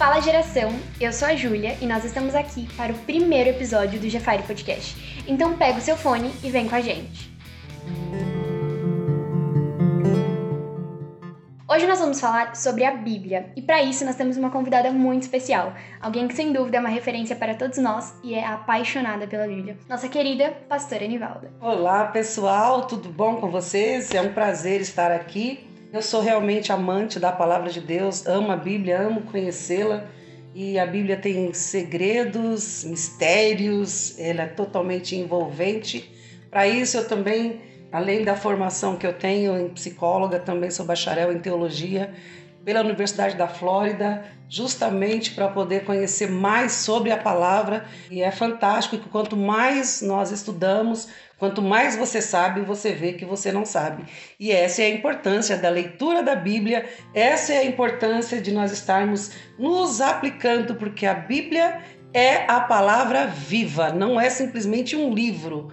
Fala geração, eu sou a Júlia e nós estamos aqui para o primeiro episódio do Jafari Podcast. Então pega o seu fone e vem com a gente. Hoje nós vamos falar sobre a Bíblia e para isso nós temos uma convidada muito especial, alguém que sem dúvida é uma referência para todos nós e é apaixonada pela Bíblia, nossa querida pastora Anivalda. Olá pessoal, tudo bom com vocês? É um prazer estar aqui eu sou realmente amante da palavra de Deus, amo a Bíblia, amo conhecê-la. E a Bíblia tem segredos, mistérios, ela é totalmente envolvente. Para isso, eu também, além da formação que eu tenho em psicóloga, também sou bacharel em teologia pela Universidade da Flórida, justamente para poder conhecer mais sobre a palavra. E é fantástico que quanto mais nós estudamos, quanto mais você sabe, você vê que você não sabe. E essa é a importância da leitura da Bíblia, essa é a importância de nós estarmos nos aplicando, porque a Bíblia é a palavra viva, não é simplesmente um livro.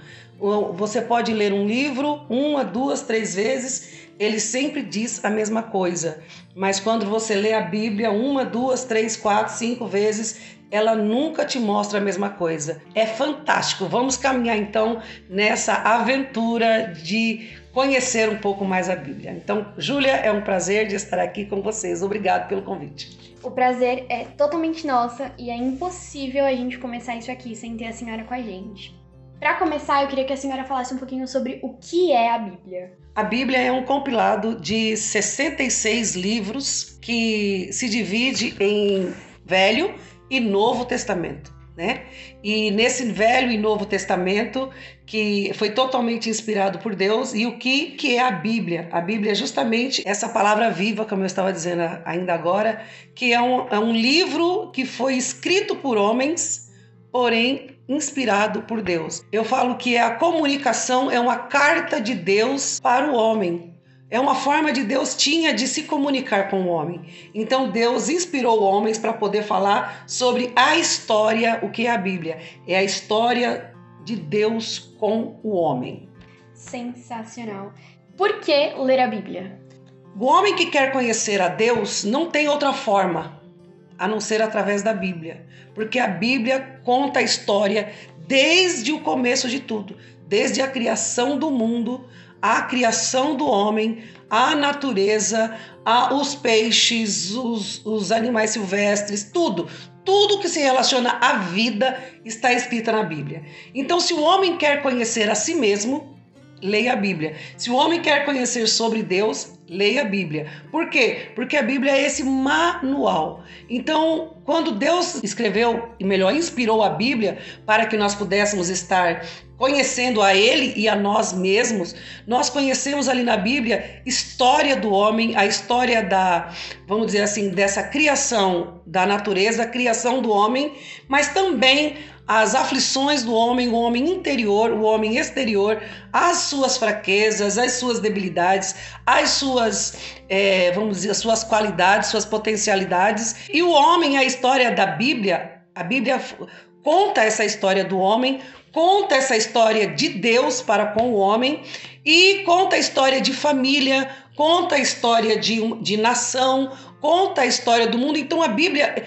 Você pode ler um livro uma, duas, três vezes ele sempre diz a mesma coisa. Mas quando você lê a Bíblia uma, duas, três, quatro, cinco vezes, ela nunca te mostra a mesma coisa. É fantástico. Vamos caminhar então nessa aventura de conhecer um pouco mais a Bíblia. Então, Júlia, é um prazer de estar aqui com vocês. Obrigado pelo convite. O prazer é totalmente nosso e é impossível a gente começar isso aqui sem ter a senhora com a gente. Para começar, eu queria que a senhora falasse um pouquinho sobre o que é a Bíblia. A Bíblia é um compilado de 66 livros que se divide em Velho e Novo Testamento. Né? E nesse Velho e Novo Testamento, que foi totalmente inspirado por Deus, e o que, que é a Bíblia? A Bíblia é justamente essa palavra viva, como eu estava dizendo ainda agora, que é um, é um livro que foi escrito por homens, porém inspirado por Deus. Eu falo que a comunicação é uma carta de Deus para o homem. É uma forma de Deus tinha de se comunicar com o homem. Então Deus inspirou homens para poder falar sobre a história, o que é a Bíblia? É a história de Deus com o homem. Sensacional. Por que ler a Bíblia? O homem que quer conhecer a Deus não tem outra forma a não ser através da Bíblia, porque a Bíblia conta a história desde o começo de tudo, desde a criação do mundo, a criação do homem, a natureza, a, os peixes, os, os animais silvestres, tudo. Tudo que se relaciona à vida está escrito na Bíblia. Então, se o homem quer conhecer a si mesmo, leia a Bíblia. Se o homem quer conhecer sobre Deus, leia a Bíblia. Por quê? Porque a Bíblia é esse manual. Então, quando Deus escreveu, e melhor, inspirou a Bíblia para que nós pudéssemos estar conhecendo a Ele e a nós mesmos, nós conhecemos ali na Bíblia história do homem, a história da, vamos dizer assim, dessa criação da natureza, a criação do homem, mas também as aflições do homem, o homem interior, o homem exterior, as suas fraquezas, as suas debilidades, as suas, é, vamos dizer, as suas qualidades, suas potencialidades. E o homem, a história da Bíblia, a Bíblia conta essa história do homem, conta essa história de Deus para com o homem e conta a história de família, conta a história de, de nação, conta a história do mundo. Então a Bíblia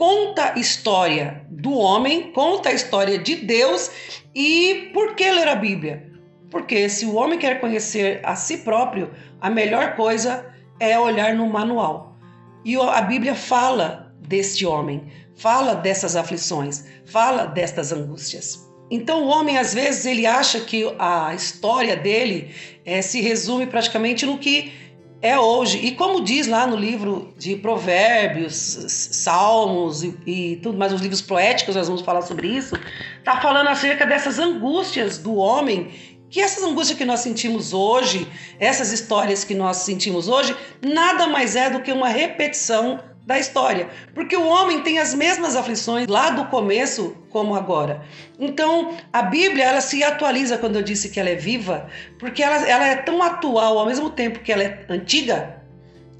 conta a história do homem, conta a história de Deus. E por que ler a Bíblia? Porque se o homem quer conhecer a si próprio, a melhor coisa é olhar no manual. E a Bíblia fala deste homem, fala dessas aflições, fala destas angústias. Então o homem às vezes ele acha que a história dele é, se resume praticamente no que é hoje. E como diz lá no livro de Provérbios, Salmos e, e, tudo mais, os livros poéticos, nós vamos falar sobre isso, tá falando acerca dessas angústias do homem, que essas angústias que nós sentimos hoje, essas histórias que nós sentimos hoje, nada mais é do que uma repetição da história, porque o homem tem as mesmas aflições lá do começo como agora. Então, a Bíblia ela se atualiza quando eu disse que ela é viva, porque ela, ela é tão atual ao mesmo tempo que ela é antiga.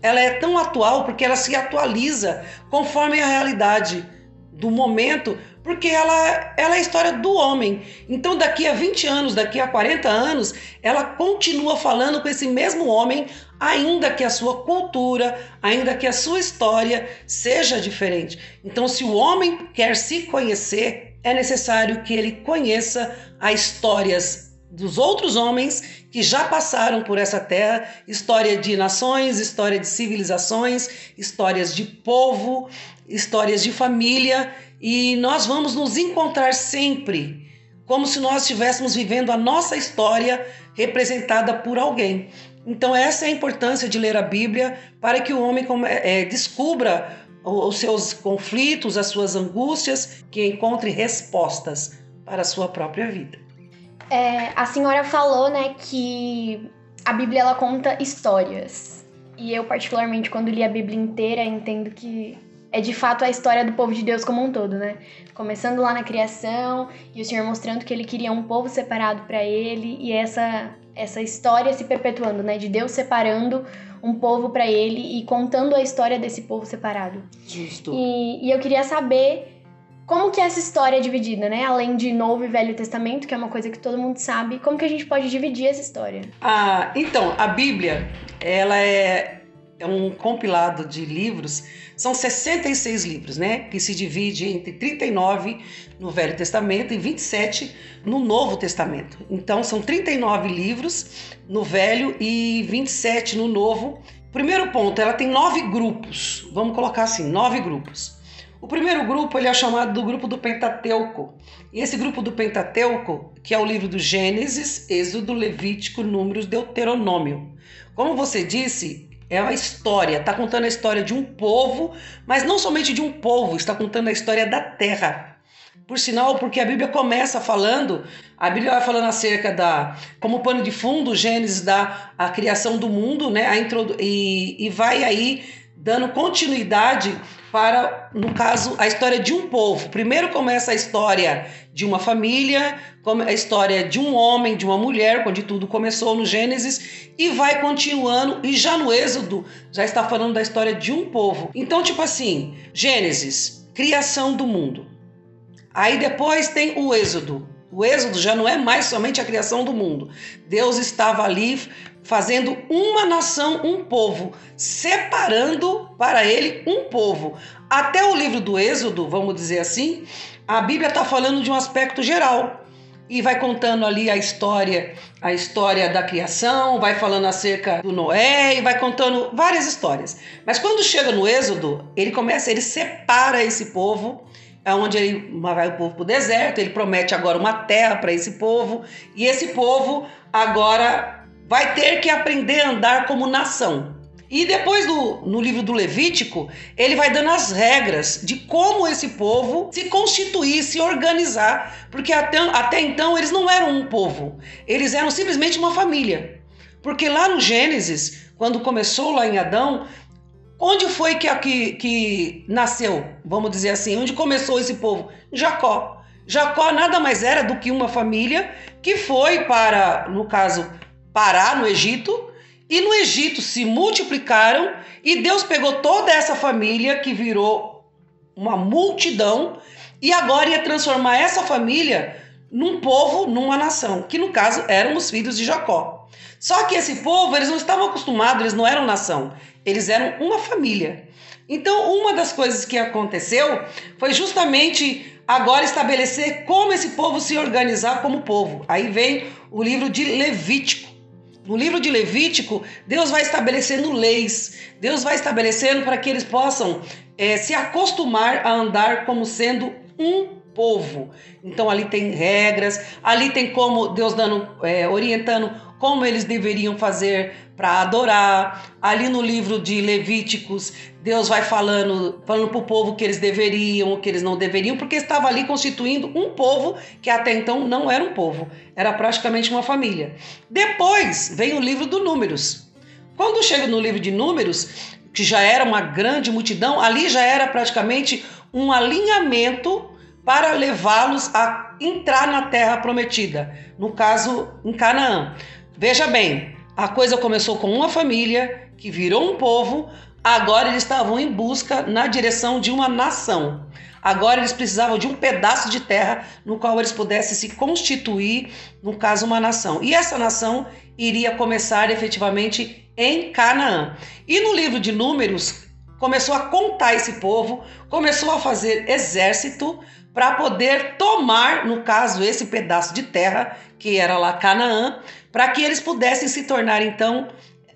Ela é tão atual porque ela se atualiza conforme a realidade do momento, porque ela, ela é a história do homem. Então, daqui a 20 anos, daqui a 40 anos, ela continua falando com esse mesmo homem, ainda que a sua cultura, ainda que a sua história seja diferente. Então, se o homem quer se conhecer, é necessário que ele conheça as histórias dos outros homens que já passaram por essa terra, história de nações, história de civilizações, histórias de povo, histórias de família, e nós vamos nos encontrar sempre como se nós estivéssemos vivendo a nossa história representada por alguém. Então, essa é a importância de ler a Bíblia para que o homem é, descubra os seus conflitos, as suas angústias, que encontre respostas para a sua própria vida. É, a senhora falou, né, que a Bíblia ela conta histórias. E eu, particularmente, quando li a Bíblia inteira, entendo que é de fato a história do povo de Deus como um todo, né? Começando lá na criação e o Senhor mostrando que ele queria um povo separado para ele e essa essa história se perpetuando, né? De Deus separando um povo para ele e contando a história desse povo separado. Justo. E, e eu queria saber como que essa história é dividida, né? Além de Novo e Velho Testamento, que é uma coisa que todo mundo sabe, como que a gente pode dividir essa história? Ah, então, a Bíblia, ela é, é um compilado de livros, são 66 livros, né? Que se divide entre 39 no Velho Testamento e 27 no Novo Testamento. Então, são 39 livros no Velho e 27 no Novo. Primeiro ponto, ela tem nove grupos, vamos colocar assim, nove grupos. O primeiro grupo ele é chamado do grupo do Pentateuco. E esse grupo do Pentateuco, que é o livro do Gênesis, Êxodo, Levítico, Números, Deuteronômio. Como você disse, é uma história, está contando a história de um povo, mas não somente de um povo, está contando a história da terra. Por sinal, porque a Bíblia começa falando, a Bíblia vai falando acerca da, como pano de fundo, Gênesis dá a criação do mundo, né? A e, e vai aí dando continuidade para, no caso, a história de um povo. Primeiro começa a história de uma família, a história de um homem, de uma mulher, onde tudo começou no Gênesis, e vai continuando, e já no Êxodo já está falando da história de um povo. Então, tipo assim, Gênesis, criação do mundo. Aí depois tem o Êxodo. O Êxodo já não é mais somente a criação do mundo. Deus estava ali fazendo uma nação, um povo, separando para ele um povo. Até o livro do Êxodo, vamos dizer assim, a Bíblia está falando de um aspecto geral e vai contando ali a história, a história da criação, vai falando acerca do Noé e vai contando várias histórias. Mas quando chega no Êxodo, ele começa, ele separa esse povo, onde ele vai o povo para o deserto, ele promete agora uma terra para esse povo e esse povo agora vai ter que aprender a andar como nação. E depois do, no livro do Levítico, ele vai dando as regras de como esse povo se constituir, se organizar, porque até, até então eles não eram um povo, eles eram simplesmente uma família. Porque lá no Gênesis, quando começou lá em Adão, onde foi que, que, que nasceu, vamos dizer assim, onde começou esse povo? Jacó. Jacó nada mais era do que uma família que foi para, no caso, parar no Egito, e no Egito se multiplicaram, e Deus pegou toda essa família que virou uma multidão, e agora ia transformar essa família num povo, numa nação, que no caso eram os filhos de Jacó. Só que esse povo, eles não estavam acostumados, eles não eram nação, eles eram uma família. Então, uma das coisas que aconteceu foi justamente agora estabelecer como esse povo se organizar como povo. Aí vem o livro de Levítico. No livro de Levítico, Deus vai estabelecendo leis, Deus vai estabelecendo para que eles possam é, se acostumar a andar como sendo um povo. Então ali tem regras, ali tem como Deus dando, é, orientando como eles deveriam fazer para adorar. Ali no livro de Levíticos, Deus vai falando, falando para o povo que eles deveriam, o que eles não deveriam, porque estava ali constituindo um povo que até então não era um povo, era praticamente uma família. Depois vem o livro do Números. Quando chega no livro de Números, que já era uma grande multidão, ali já era praticamente um alinhamento para levá-los a entrar na terra prometida, no caso em Canaã. Veja bem, a coisa começou com uma família que virou um povo, Agora eles estavam em busca na direção de uma nação. Agora eles precisavam de um pedaço de terra no qual eles pudessem se constituir, no caso, uma nação. E essa nação iria começar efetivamente em Canaã. E no livro de Números, começou a contar esse povo, começou a fazer exército para poder tomar, no caso, esse pedaço de terra, que era lá Canaã, para que eles pudessem se tornar então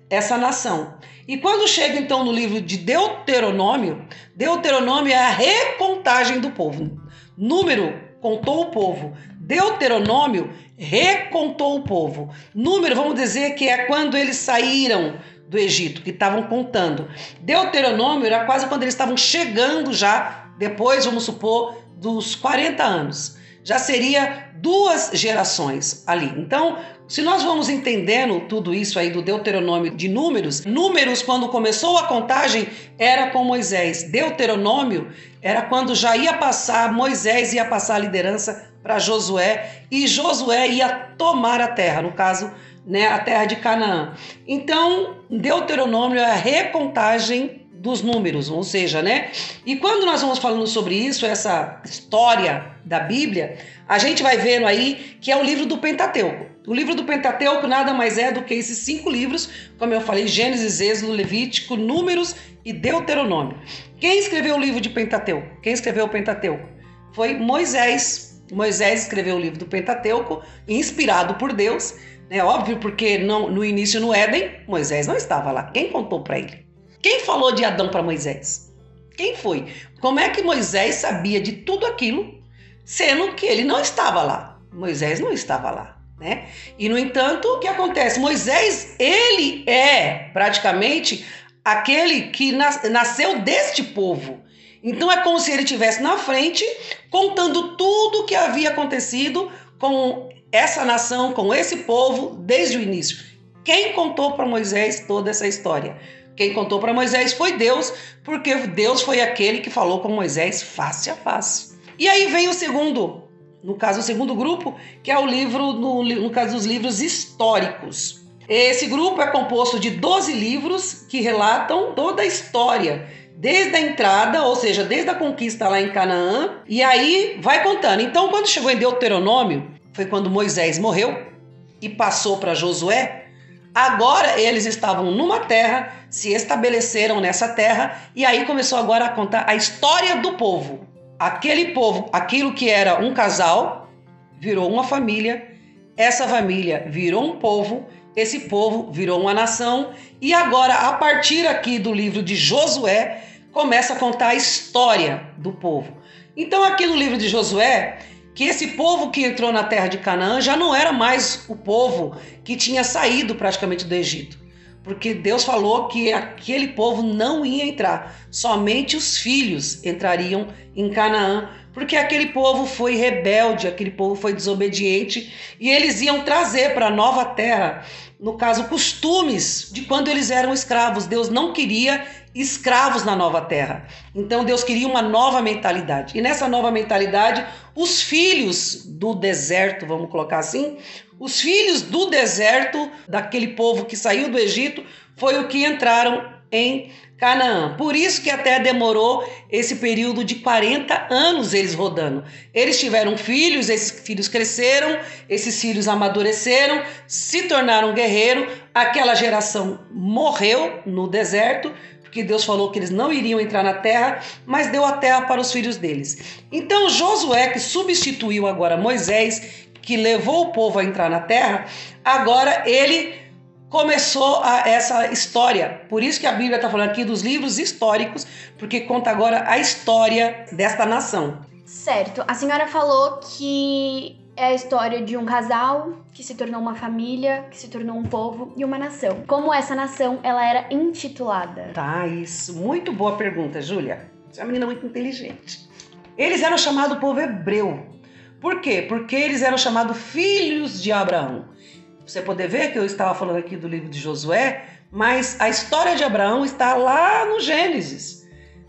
essa nação. E quando chega então no livro de Deuteronômio, Deuteronômio é a recontagem do povo. Número contou o povo. Deuteronômio recontou o povo. Número, vamos dizer que é quando eles saíram do Egito, que estavam contando. Deuteronômio era quase quando eles estavam chegando já, depois, vamos supor, dos 40 anos. Já seria duas gerações ali. Então, se nós vamos entendendo tudo isso aí do Deuteronômio de Números, Números, quando começou a contagem, era com Moisés. Deuteronômio era quando já ia passar, Moisés ia passar a liderança para Josué e Josué ia tomar a terra, no caso, né, a terra de Canaã. Então, Deuteronômio é a recontagem dos números, ou seja, né? E quando nós vamos falando sobre isso, essa história da Bíblia, a gente vai vendo aí que é o livro do Pentateuco. O livro do Pentateuco nada mais é do que esses cinco livros, como eu falei, Gênesis, Êxodo, Levítico, Números e Deuteronômio. Quem escreveu o livro de Pentateuco? Quem escreveu o Pentateuco? Foi Moisés. Moisés escreveu o livro do Pentateuco, inspirado por Deus. É óbvio, porque não, no início no Éden, Moisés não estava lá. Quem contou para ele? Quem falou de Adão para Moisés? Quem foi? Como é que Moisés sabia de tudo aquilo, sendo que ele não estava lá? Moisés não estava lá, né? E no entanto, o que acontece? Moisés, ele é praticamente aquele que nasceu deste povo. Então é como se ele estivesse na frente contando tudo o que havia acontecido com essa nação, com esse povo desde o início. Quem contou para Moisés toda essa história? Quem contou para Moisés foi Deus, porque Deus foi aquele que falou com Moisés face a face. E aí vem o segundo, no caso, o segundo grupo, que é o livro, no, no caso dos livros históricos. Esse grupo é composto de 12 livros que relatam toda a história, desde a entrada, ou seja, desde a conquista lá em Canaã, e aí vai contando. Então, quando chegou em Deuteronômio, foi quando Moisés morreu e passou para Josué, Agora eles estavam numa terra, se estabeleceram nessa terra e aí começou agora a contar a história do povo. Aquele povo, aquilo que era um casal, virou uma família, essa família virou um povo, esse povo virou uma nação e agora a partir aqui do livro de Josué começa a contar a história do povo. Então aqui no livro de Josué que esse povo que entrou na terra de Canaã já não era mais o povo que tinha saído praticamente do Egito. Porque Deus falou que aquele povo não ia entrar, somente os filhos entrariam em Canaã, porque aquele povo foi rebelde, aquele povo foi desobediente e eles iam trazer para a nova terra, no caso, costumes de quando eles eram escravos. Deus não queria escravos na nova terra. Então Deus queria uma nova mentalidade. E nessa nova mentalidade, os filhos do deserto, vamos colocar assim, os filhos do deserto, daquele povo que saiu do Egito, foi o que entraram em Canaã. Por isso que até demorou esse período de 40 anos eles rodando. Eles tiveram filhos, esses filhos cresceram, esses filhos amadureceram, se tornaram guerreiros, aquela geração morreu no deserto, porque Deus falou que eles não iriam entrar na terra, mas deu a terra para os filhos deles. Então Josué, que substituiu agora Moisés, que levou o povo a entrar na terra, agora ele começou a, essa história. Por isso que a Bíblia está falando aqui dos livros históricos, porque conta agora a história desta nação. Certo. A senhora falou que é a história de um casal que se tornou uma família, que se tornou um povo e uma nação. Como essa nação ela era intitulada? Tá, isso. Muito boa pergunta, Júlia. Você é uma menina muito inteligente. Eles eram chamados povo hebreu. Por quê? Porque eles eram chamados filhos de Abraão. Você poder ver que eu estava falando aqui do livro de Josué, mas a história de Abraão está lá no Gênesis.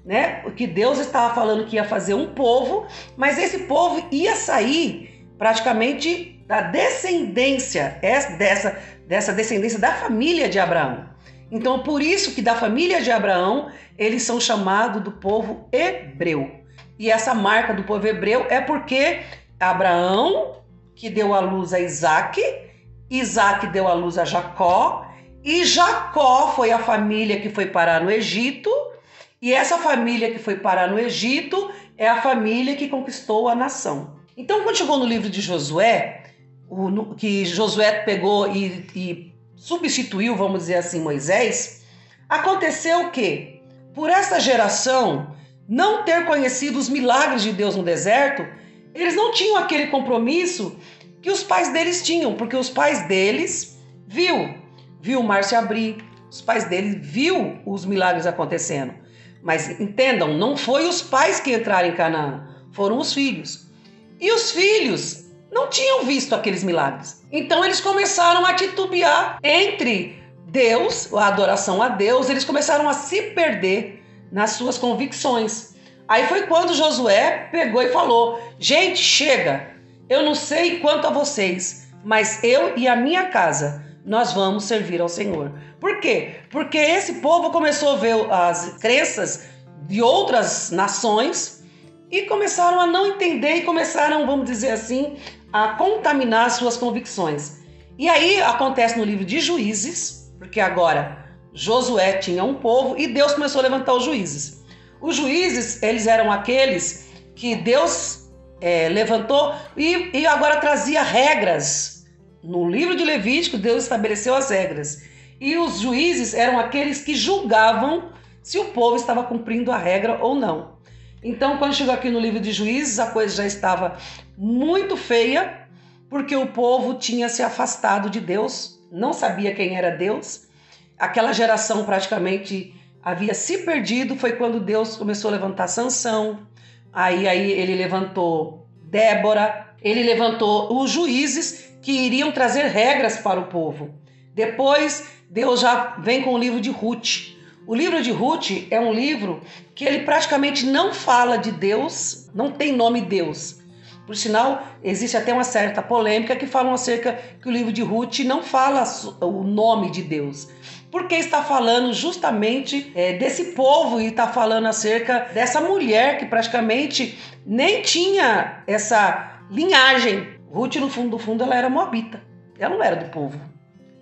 Né? Que Deus estava falando que ia fazer um povo, mas esse povo ia sair praticamente da descendência, dessa, dessa descendência da família de Abraão. Então, por isso que da família de Abraão, eles são chamados do povo hebreu. E essa marca do povo hebreu é porque Abraão, que deu à luz a Isaac, Isaac deu à luz a Jacó, e Jacó foi a família que foi parar no Egito, e essa família que foi parar no Egito é a família que conquistou a nação. Então, quando chegou no livro de Josué, o, que Josué pegou e, e substituiu, vamos dizer assim, Moisés, aconteceu que, por essa geração não ter conhecido os milagres de Deus no deserto, eles não tinham aquele compromisso que os pais deles tinham, porque os pais deles viu, viu o mar se abrir, os pais deles viu os milagres acontecendo. Mas entendam, não foi os pais que entraram em Canaã, foram os filhos. E os filhos não tinham visto aqueles milagres. Então eles começaram a titubear entre Deus, a adoração a Deus, eles começaram a se perder nas suas convicções. Aí foi quando Josué pegou e falou: Gente, chega, eu não sei quanto a vocês, mas eu e a minha casa nós vamos servir ao Senhor. Por quê? Porque esse povo começou a ver as crenças de outras nações e começaram a não entender e começaram, vamos dizer assim, a contaminar suas convicções. E aí acontece no livro de Juízes, porque agora Josué tinha um povo e Deus começou a levantar os juízes. Os juízes, eles eram aqueles que Deus é, levantou e, e agora trazia regras. No livro de Levítico, Deus estabeleceu as regras. E os juízes eram aqueles que julgavam se o povo estava cumprindo a regra ou não. Então, quando chegou aqui no livro de Juízes, a coisa já estava muito feia, porque o povo tinha se afastado de Deus, não sabia quem era Deus. Aquela geração praticamente havia se perdido. Foi quando Deus começou a levantar Sansão. Aí, aí ele levantou Débora, ele levantou os juízes que iriam trazer regras para o povo. Depois, Deus já vem com o livro de Ruth. O livro de Ruth é um livro que ele praticamente não fala de Deus, não tem nome Deus. Por sinal, existe até uma certa polêmica que falam acerca que o livro de Ruth não fala o nome de Deus. Porque está falando justamente é, desse povo e está falando acerca dessa mulher que praticamente nem tinha essa linhagem. Ruth, no fundo do fundo, ela era moabita. Ela não era do povo,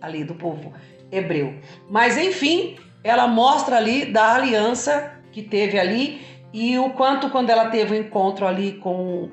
ali do povo hebreu. Mas enfim, ela mostra ali da aliança que teve ali e o quanto quando ela teve o um encontro ali com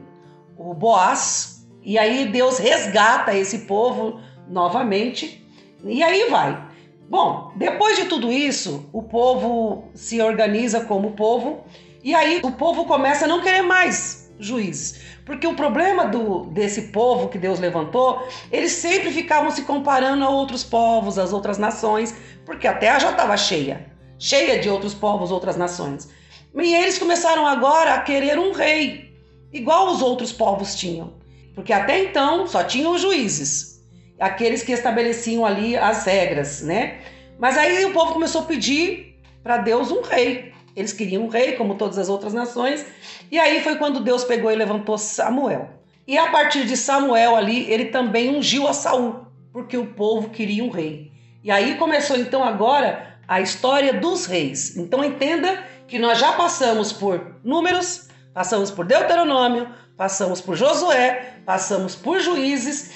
o Boaz, e aí Deus resgata esse povo novamente, e aí vai. Bom, depois de tudo isso, o povo se organiza como povo, e aí o povo começa a não querer mais juízes. Porque o problema do, desse povo que Deus levantou, eles sempre ficavam se comparando a outros povos, às outras nações, porque a terra já estava cheia cheia de outros povos, outras nações. E eles começaram agora a querer um rei, igual os outros povos tinham. Porque até então só tinham juízes, aqueles que estabeleciam ali as regras, né? Mas aí o povo começou a pedir para Deus um rei. Eles queriam um rei, como todas as outras nações. E aí foi quando Deus pegou e levantou Samuel. E a partir de Samuel ali, ele também ungiu a Saul, porque o povo queria um rei. E aí começou então agora a história dos reis. Então entenda que nós já passamos por Números, passamos por Deuteronômio, passamos por Josué, passamos por Juízes,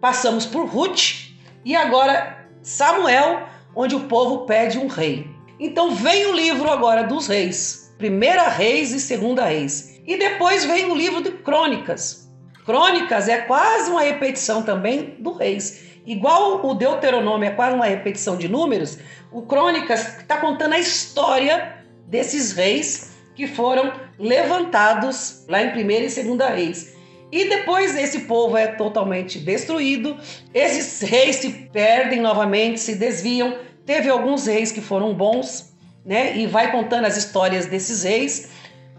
passamos por Ruth e agora Samuel, onde o povo pede um rei. Então vem o livro agora dos reis, Primeira Reis e Segunda Reis. E depois vem o livro de Crônicas. Crônicas é quase uma repetição também do Reis. Igual o Deuteronômio é quase uma repetição de números, o Crônicas está contando a história desses reis que foram levantados lá em primeira e segunda reis. E depois esse povo é totalmente destruído, esses reis se perdem novamente, se desviam. Teve alguns reis que foram bons, né? E vai contando as histórias desses reis.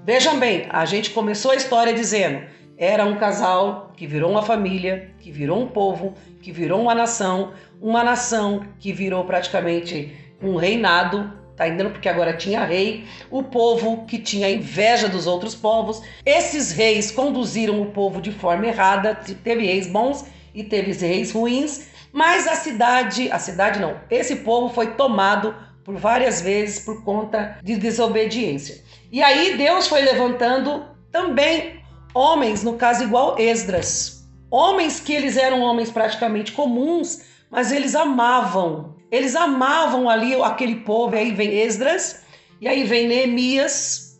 Vejam bem, a gente começou a história dizendo: era um casal que virou uma família, que virou um povo, que virou uma nação, uma nação que virou praticamente um reinado, tá entendendo? Porque agora tinha rei, o povo que tinha inveja dos outros povos. Esses reis conduziram o povo de forma errada, teve reis bons e teve reis ruins, Mas a cidade, a cidade não, esse povo foi tomado por várias vezes por conta de desobediência. E aí Deus foi levantando também homens, no caso igual Esdras. Homens que eles eram homens praticamente comuns, mas eles amavam. Eles amavam ali aquele povo. E aí vem Esdras, e aí vem Neemias.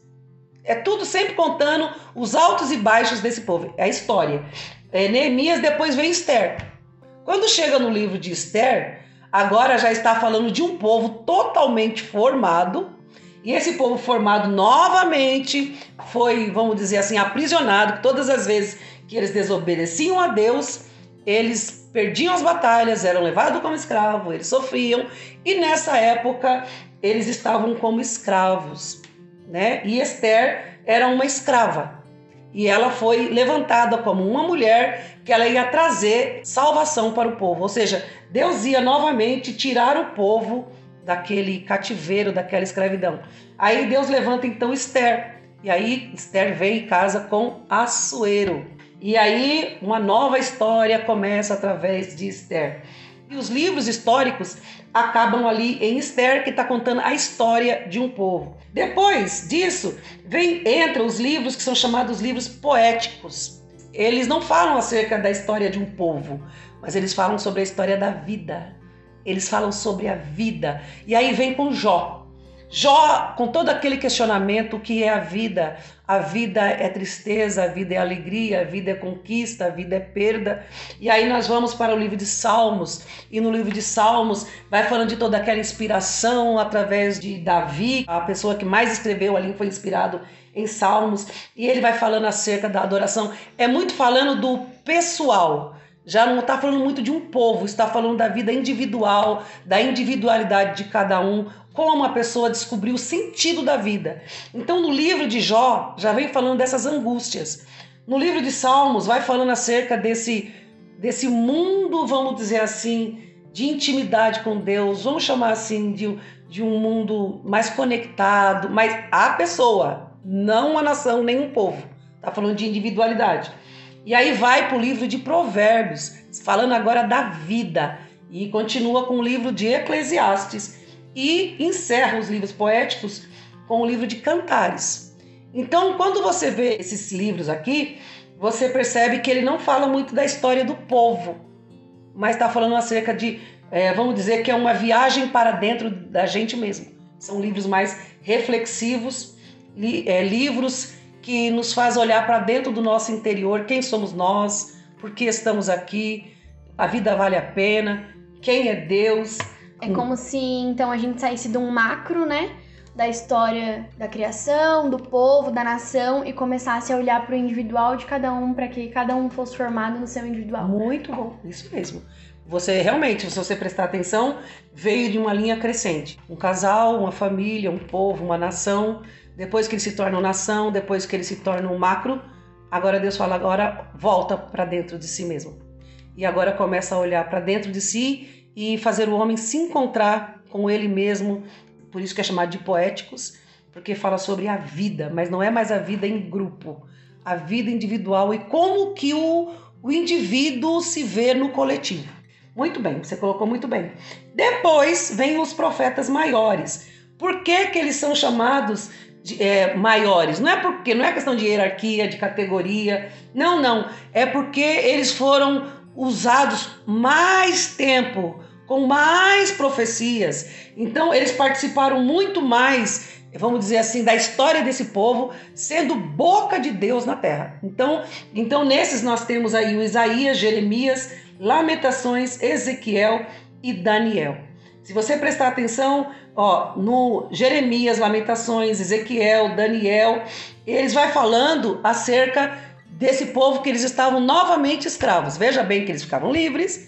É tudo sempre contando os altos e baixos desse povo. É a história. É, Neemias, depois vem Esther. Quando chega no livro de Esther, agora já está falando de um povo totalmente formado. E esse povo formado novamente foi, vamos dizer assim, aprisionado. Todas as vezes que eles desobedeciam a Deus, eles perdiam as batalhas, eram levados como escravos, eles sofriam. E nessa época eles estavam como escravos, né? E Esther era uma escrava. E ela foi levantada como uma mulher que ela ia trazer salvação para o povo. Ou seja, Deus ia novamente tirar o povo daquele cativeiro, daquela escravidão. Aí Deus levanta então Esther. E aí Esther vem e casa com Assuero. E aí uma nova história começa através de Esther. E os livros históricos acabam ali em Esther, que está contando a história de um povo. Depois disso, vem entra os livros que são chamados livros poéticos. Eles não falam acerca da história de um povo, mas eles falam sobre a história da vida. Eles falam sobre a vida. E aí vem com Jó. Jó, com todo aquele questionamento que é a vida, a vida é tristeza, a vida é alegria, a vida é conquista, a vida é perda. E aí nós vamos para o livro de Salmos, e no livro de Salmos vai falando de toda aquela inspiração através de Davi, a pessoa que mais escreveu ali foi inspirado em Salmos, e ele vai falando acerca da adoração. É muito falando do pessoal. Já não está falando muito de um povo, está falando da vida individual, da individualidade de cada um, como a pessoa descobriu o sentido da vida. Então, no livro de Jó, já vem falando dessas angústias. No livro de Salmos, vai falando acerca desse, desse mundo, vamos dizer assim, de intimidade com Deus, vamos chamar assim, de, de um mundo mais conectado, mas a pessoa, não a nação, nem um povo. Está falando de individualidade. E aí vai para o livro de Provérbios, falando agora da vida. E continua com o livro de Eclesiastes, e encerra os livros poéticos com o livro de Cantares. Então, quando você vê esses livros aqui, você percebe que ele não fala muito da história do povo, mas está falando acerca de, é, vamos dizer que é uma viagem para dentro da gente mesmo. São livros mais reflexivos, li, é, livros que nos faz olhar para dentro do nosso interior, quem somos nós, por que estamos aqui, a vida vale a pena, quem é Deus. É como se então a gente saísse de um macro, né? Da história da criação, do povo, da nação e começasse a olhar para o individual de cada um, para que cada um fosse formado no seu individual. Muito bom, isso mesmo. Você realmente, se você prestar atenção, veio de uma linha crescente. Um casal, uma família, um povo, uma nação. Depois que eles se tornam nação, depois que eles se tornam um macro, agora Deus fala: agora volta para dentro de si mesmo. E agora começa a olhar para dentro de si e fazer o homem se encontrar com ele mesmo. Por isso que é chamado de poéticos, porque fala sobre a vida, mas não é mais a vida em grupo, a vida individual e como que o, o indivíduo se vê no coletivo. Muito bem, você colocou muito bem. Depois vem os profetas maiores. Por que, que eles são chamados de, é, maiores? Não é porque não é questão de hierarquia, de categoria. Não, não. É porque eles foram usados mais tempo com mais profecias. Então, eles participaram muito mais, vamos dizer assim, da história desse povo, sendo boca de Deus na terra. Então, então nesses nós temos aí o Isaías, Jeremias, Lamentações, Ezequiel e Daniel. Se você prestar atenção, ó, no Jeremias, Lamentações, Ezequiel, Daniel, eles vai falando acerca desse povo que eles estavam novamente escravos. Veja bem que eles ficavam livres,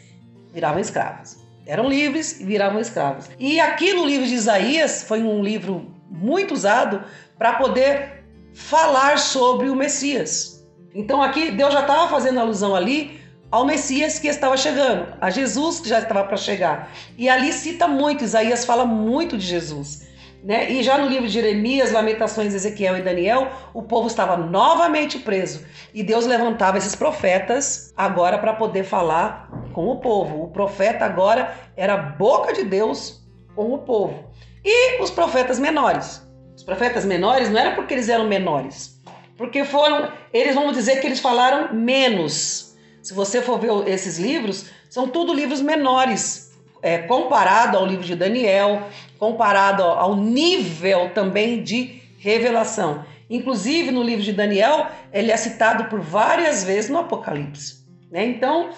viravam escravos eram livres e viravam escravos. E aqui no livro de Isaías foi um livro muito usado para poder falar sobre o Messias. Então aqui Deus já estava fazendo alusão ali ao Messias que estava chegando, a Jesus que já estava para chegar. E ali cita muito, Isaías fala muito de Jesus. Né? E já no livro de Jeremias, Lamentações, Ezequiel e Daniel, o povo estava novamente preso. E Deus levantava esses profetas agora para poder falar com o povo. O profeta agora era a boca de Deus com o povo. E os profetas menores. Os profetas menores não era porque eles eram menores, porque foram, eles vão dizer que eles falaram menos. Se você for ver esses livros, são tudo livros menores, é, comparado ao livro de Daniel, comparado ao nível também de revelação. Inclusive, no livro de Daniel, ele é citado por várias vezes no Apocalipse. Né? Então,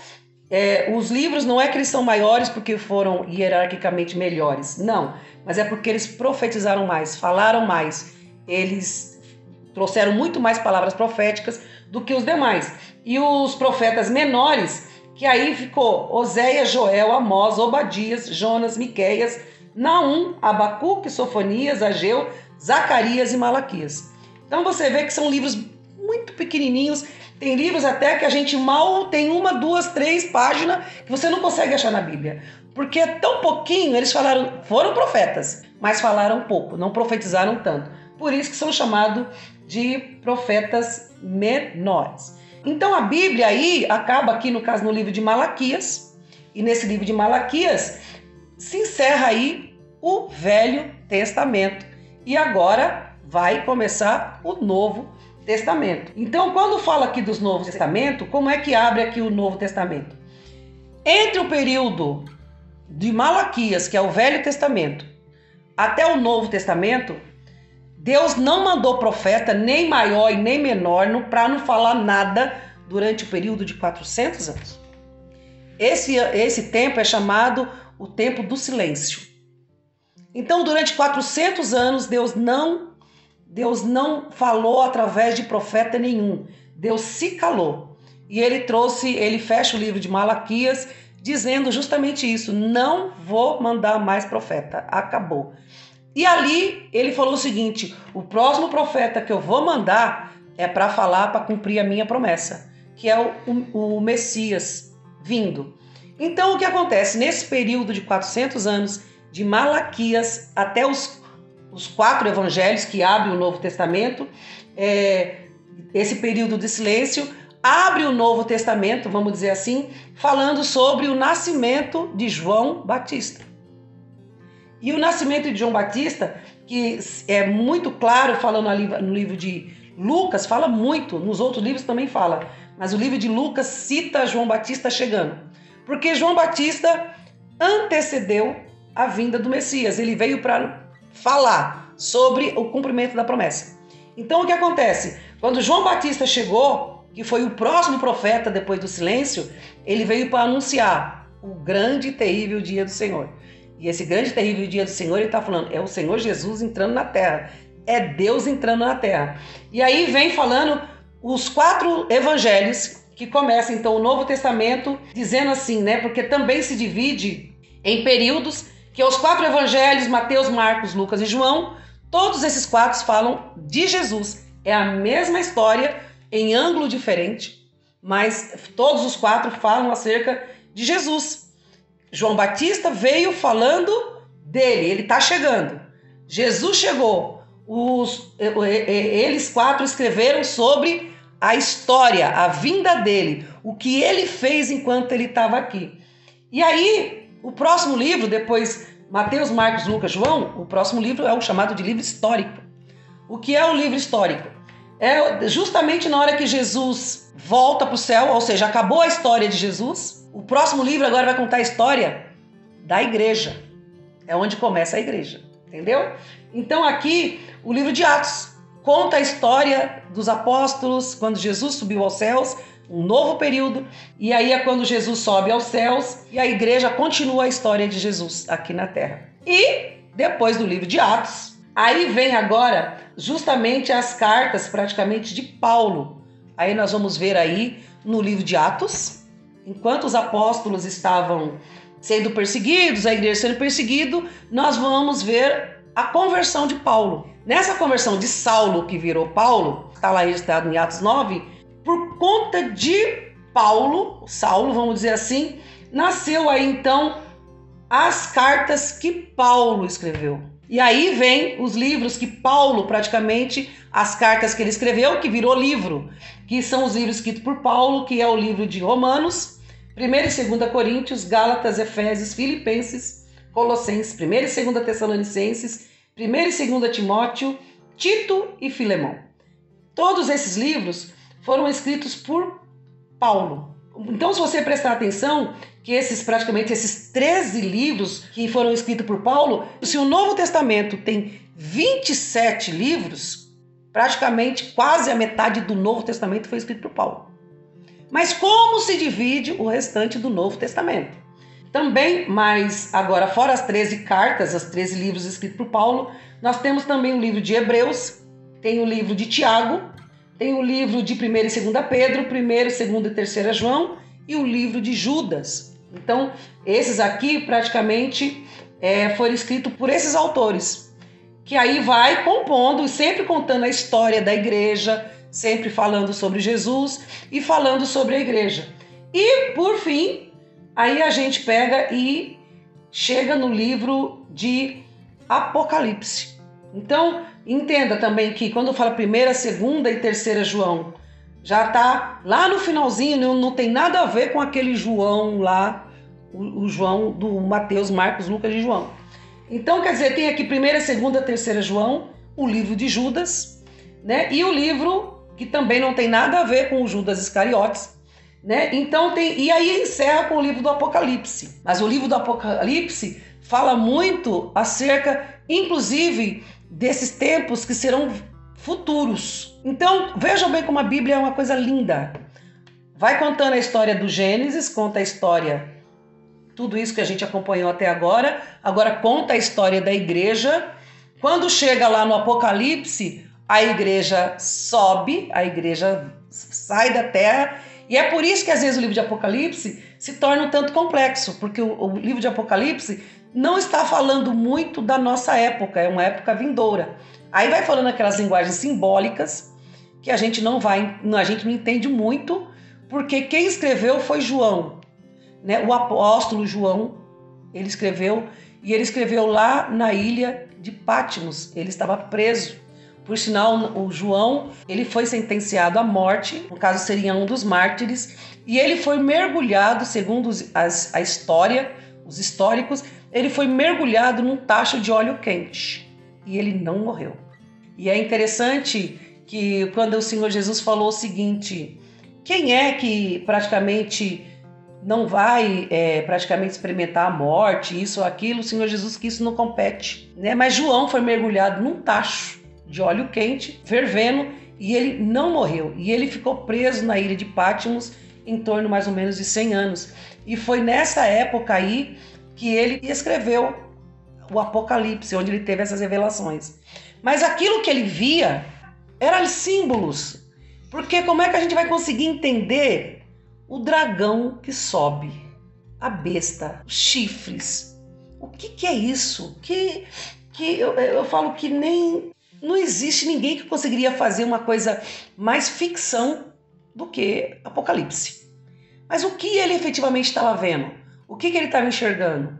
é, os livros não é que eles são maiores porque foram hierarquicamente melhores, não, mas é porque eles profetizaram mais, falaram mais, eles trouxeram muito mais palavras proféticas do que os demais. E os profetas menores, que aí ficou Oséias, Joel, Amós, Obadias, Jonas, Miqueias, Naum, Abacuque, Sofonias, Ageu, Zacarias e Malaquias. Então você vê que são livros muito pequenininhos. Tem livros até que a gente mal tem uma, duas, três páginas que você não consegue achar na Bíblia. Porque é tão pouquinho, eles falaram, foram profetas, mas falaram pouco, não profetizaram tanto. Por isso que são chamados de profetas menores. Então a Bíblia aí acaba aqui no caso no livro de Malaquias, e nesse livro de Malaquias se encerra aí o Velho Testamento. E agora vai começar o Novo Testamento. Então, quando fala aqui dos Novo Testamento, como é que abre aqui o Novo Testamento? Entre o período de Malaquias, que é o Velho Testamento, até o Novo Testamento, Deus não mandou profeta nem maior e nem menor para não falar nada durante o período de 400 anos. Esse, esse tempo é chamado o tempo do silêncio. Então, durante 400 anos, Deus não Deus não falou através de profeta nenhum. Deus se calou. E ele trouxe, ele fecha o livro de Malaquias dizendo justamente isso: não vou mandar mais profeta. Acabou. E ali ele falou o seguinte: o próximo profeta que eu vou mandar é para falar, para cumprir a minha promessa, que é o, o, o Messias vindo. Então o que acontece? Nesse período de 400 anos, de Malaquias até os os quatro evangelhos que abrem o Novo Testamento, é, esse período de silêncio, abre o Novo Testamento, vamos dizer assim, falando sobre o nascimento de João Batista. E o nascimento de João Batista, que é muito claro falando ali no livro de Lucas, fala muito, nos outros livros também fala, mas o livro de Lucas cita João Batista chegando. Porque João Batista antecedeu a vinda do Messias, ele veio para falar sobre o cumprimento da promessa. Então o que acontece? Quando João Batista chegou, que foi o próximo profeta depois do silêncio, ele veio para anunciar o grande e terrível dia do Senhor. E esse grande terrível dia do Senhor, ele está falando, é o Senhor Jesus entrando na terra. É Deus entrando na terra. E aí vem falando os quatro evangelhos que começam então o Novo Testamento dizendo assim, né? Porque também se divide em períodos que os quatro evangelhos, Mateus, Marcos, Lucas e João, todos esses quatro falam de Jesus. É a mesma história em ângulo diferente, mas todos os quatro falam acerca de Jesus. João Batista veio falando dele, ele está chegando. Jesus chegou. Os, eles quatro escreveram sobre a história, a vinda dele, o que ele fez enquanto ele estava aqui. E aí o próximo livro, depois Mateus, Marcos, Lucas, João, o próximo livro é o chamado de livro histórico. O que é o livro histórico? É justamente na hora que Jesus volta para o céu, ou seja, acabou a história de Jesus. O próximo livro agora vai contar a história da igreja. É onde começa a igreja, entendeu? Então aqui o livro de Atos conta a história dos apóstolos quando Jesus subiu aos céus um novo período, e aí é quando Jesus sobe aos céus e a igreja continua a história de Jesus aqui na terra. E depois do livro de Atos, aí vem agora justamente as cartas praticamente de Paulo. Aí nós vamos ver aí no livro de Atos, enquanto os apóstolos estavam sendo perseguidos, a igreja sendo perseguido, nós vamos ver a conversão de Paulo. Nessa conversão de Saulo, que virou Paulo, está lá registrado em Atos 9, por conta de Paulo, Saulo, vamos dizer assim, nasceu aí então as cartas que Paulo escreveu. E aí vem os livros que Paulo, praticamente, as cartas que ele escreveu, que virou livro, que são os livros escritos por Paulo, que é o livro de Romanos, 1 e 2 Coríntios, Gálatas, Efésios, Filipenses, Colossenses, 1 e 2 Tessalonicenses, 1 e 2 Timóteo, Tito e Filemão. Todos esses livros foram escritos por Paulo. Então, se você prestar atenção, que esses praticamente esses 13 livros que foram escritos por Paulo, se o Novo Testamento tem 27 livros, praticamente quase a metade do Novo Testamento foi escrito por Paulo. Mas como se divide o restante do Novo Testamento? Também, mas agora fora as 13 cartas, os 13 livros escritos por Paulo, nós temos também o livro de Hebreus, tem o livro de Tiago, tem o livro de 1 e 2 Pedro, 1, 2 e 3 João e o livro de Judas. Então, esses aqui praticamente é, foram escritos por esses autores, que aí vai compondo, sempre contando a história da igreja, sempre falando sobre Jesus e falando sobre a igreja. E, por fim, Aí a gente pega e chega no livro de Apocalipse. Então, entenda também que quando fala primeira, segunda e terceira João, já está lá no finalzinho, não, não, tem nada a ver com aquele João lá, o, João do Mateus, Marcos, Lucas e João. Então, quer dizer, tem aqui primeira, segunda, terceira João, o livro de Judas, né? E o livro que também não tem nada a ver com o Judas Iscariotes, né? Então tem e aí encerra com o livro do Apocalipse. Mas o livro do Apocalipse fala muito acerca, inclusive, desses tempos que serão futuros. Então vejam bem como a Bíblia é uma coisa linda. Vai contando a história do Gênesis, conta a história tudo isso que a gente acompanhou até agora. Agora conta a história da igreja. Quando chega lá no Apocalipse, a igreja sobe, a igreja sai da terra e é por isso que às vezes o livro de Apocalipse se torna um tanto complexo, porque o, o livro de Apocalipse não está falando muito da nossa época, é uma época vindoura. Aí vai falando aquelas linguagens simbólicas que a gente não vai, a gente não entende muito, porque quem escreveu foi João, né? O apóstolo João, ele escreveu e ele escreveu lá na ilha de Patmos. Ele estava preso por sinal, o João, ele foi sentenciado à morte, no caso seria um dos mártires, e ele foi mergulhado, segundo as, a história, os históricos, ele foi mergulhado num tacho de óleo quente e ele não morreu. E é interessante que quando o Senhor Jesus falou o seguinte: quem é que praticamente não vai é, praticamente experimentar a morte, isso ou aquilo, o Senhor Jesus que isso não compete. Né? Mas João foi mergulhado num tacho de óleo quente, fervendo, e ele não morreu. E ele ficou preso na ilha de Patmos em torno mais ou menos de 100 anos. E foi nessa época aí que ele escreveu o Apocalipse, onde ele teve essas revelações. Mas aquilo que ele via eram símbolos. Porque como é que a gente vai conseguir entender o dragão que sobe, a besta, os chifres? O que, que é isso? Que, que eu, eu falo que nem não existe ninguém que conseguiria fazer uma coisa mais ficção do que Apocalipse. Mas o que ele efetivamente estava vendo? O que, que ele estava enxergando?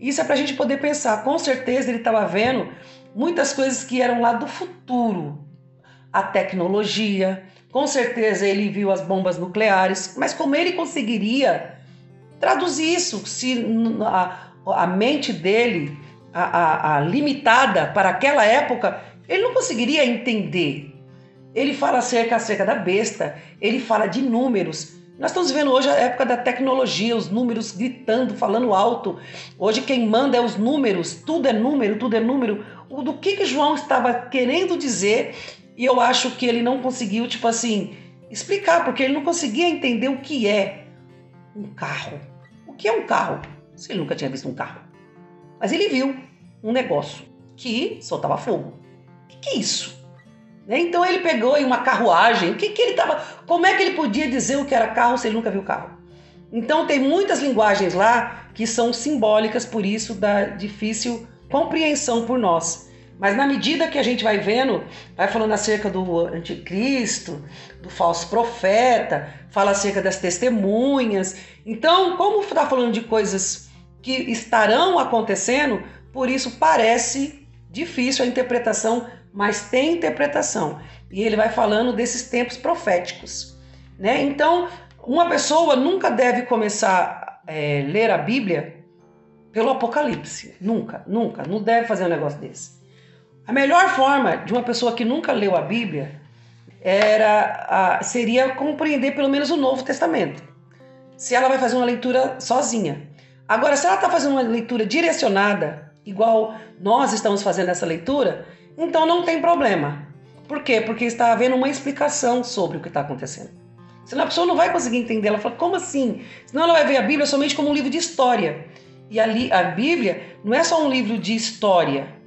Isso é para a gente poder pensar. Com certeza ele estava vendo muitas coisas que eram lá do futuro. A tecnologia, com certeza ele viu as bombas nucleares, mas como ele conseguiria traduzir isso se a, a mente dele, a, a, a limitada para aquela época, ele não conseguiria entender. Ele fala acerca, acerca da besta, ele fala de números. Nós estamos vivendo hoje a época da tecnologia, os números gritando, falando alto. Hoje quem manda é os números, tudo é número, tudo é número. O do que, que João estava querendo dizer e eu acho que ele não conseguiu, tipo assim, explicar, porque ele não conseguia entender o que é um carro. O que é um carro? Se ele nunca tinha visto um carro. Mas ele viu um negócio que soltava fogo que, é isso? Né? Então ele pegou em uma carruagem. O que, que ele estava? Como é que ele podia dizer o que era carro se ele nunca viu carro? Então tem muitas linguagens lá que são simbólicas, por isso da difícil compreensão por nós. Mas na medida que a gente vai vendo, vai falando acerca do anticristo, do falso profeta, fala acerca das testemunhas. Então, como está falando de coisas que estarão acontecendo, por isso parece difícil a interpretação mas tem interpretação. E ele vai falando desses tempos proféticos. Né? Então, uma pessoa nunca deve começar a é, ler a Bíblia pelo Apocalipse. Nunca, nunca. Não deve fazer um negócio desse. A melhor forma de uma pessoa que nunca leu a Bíblia era seria compreender pelo menos o Novo Testamento. Se ela vai fazer uma leitura sozinha. Agora, se ela está fazendo uma leitura direcionada, igual nós estamos fazendo essa leitura, então não tem problema. Por quê? Porque está havendo uma explicação sobre o que está acontecendo. Senão a pessoa não vai conseguir entender. Ela fala, como assim? Senão ela vai ver a Bíblia somente como um livro de história. E ali, a Bíblia não é só um livro de história,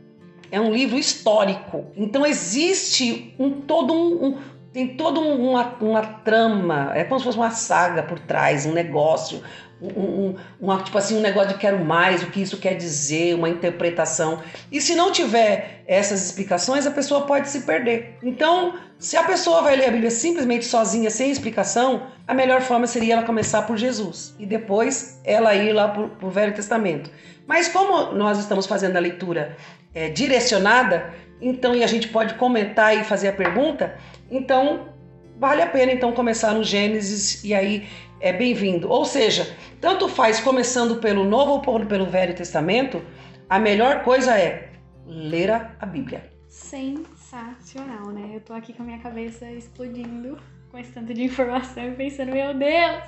é um livro histórico. Então existe um todo um, um tem toda uma, uma trama, é como se fosse uma saga por trás, um negócio, um, um, tipo assim, um negócio de quero mais, o que isso quer dizer, uma interpretação. E se não tiver essas explicações, a pessoa pode se perder. Então, se a pessoa vai ler a Bíblia simplesmente sozinha, sem explicação, a melhor forma seria ela começar por Jesus e depois ela ir lá para o Velho Testamento. Mas como nós estamos fazendo a leitura é, direcionada, então e a gente pode comentar e fazer a pergunta, então vale a pena então começar no Gênesis e aí é bem-vindo. Ou seja, tanto faz começando pelo Novo ou pelo Velho Testamento, a melhor coisa é ler a Bíblia. Sensacional, né? Eu tô aqui com a minha cabeça explodindo com esse tanto de informação e pensando, meu Deus!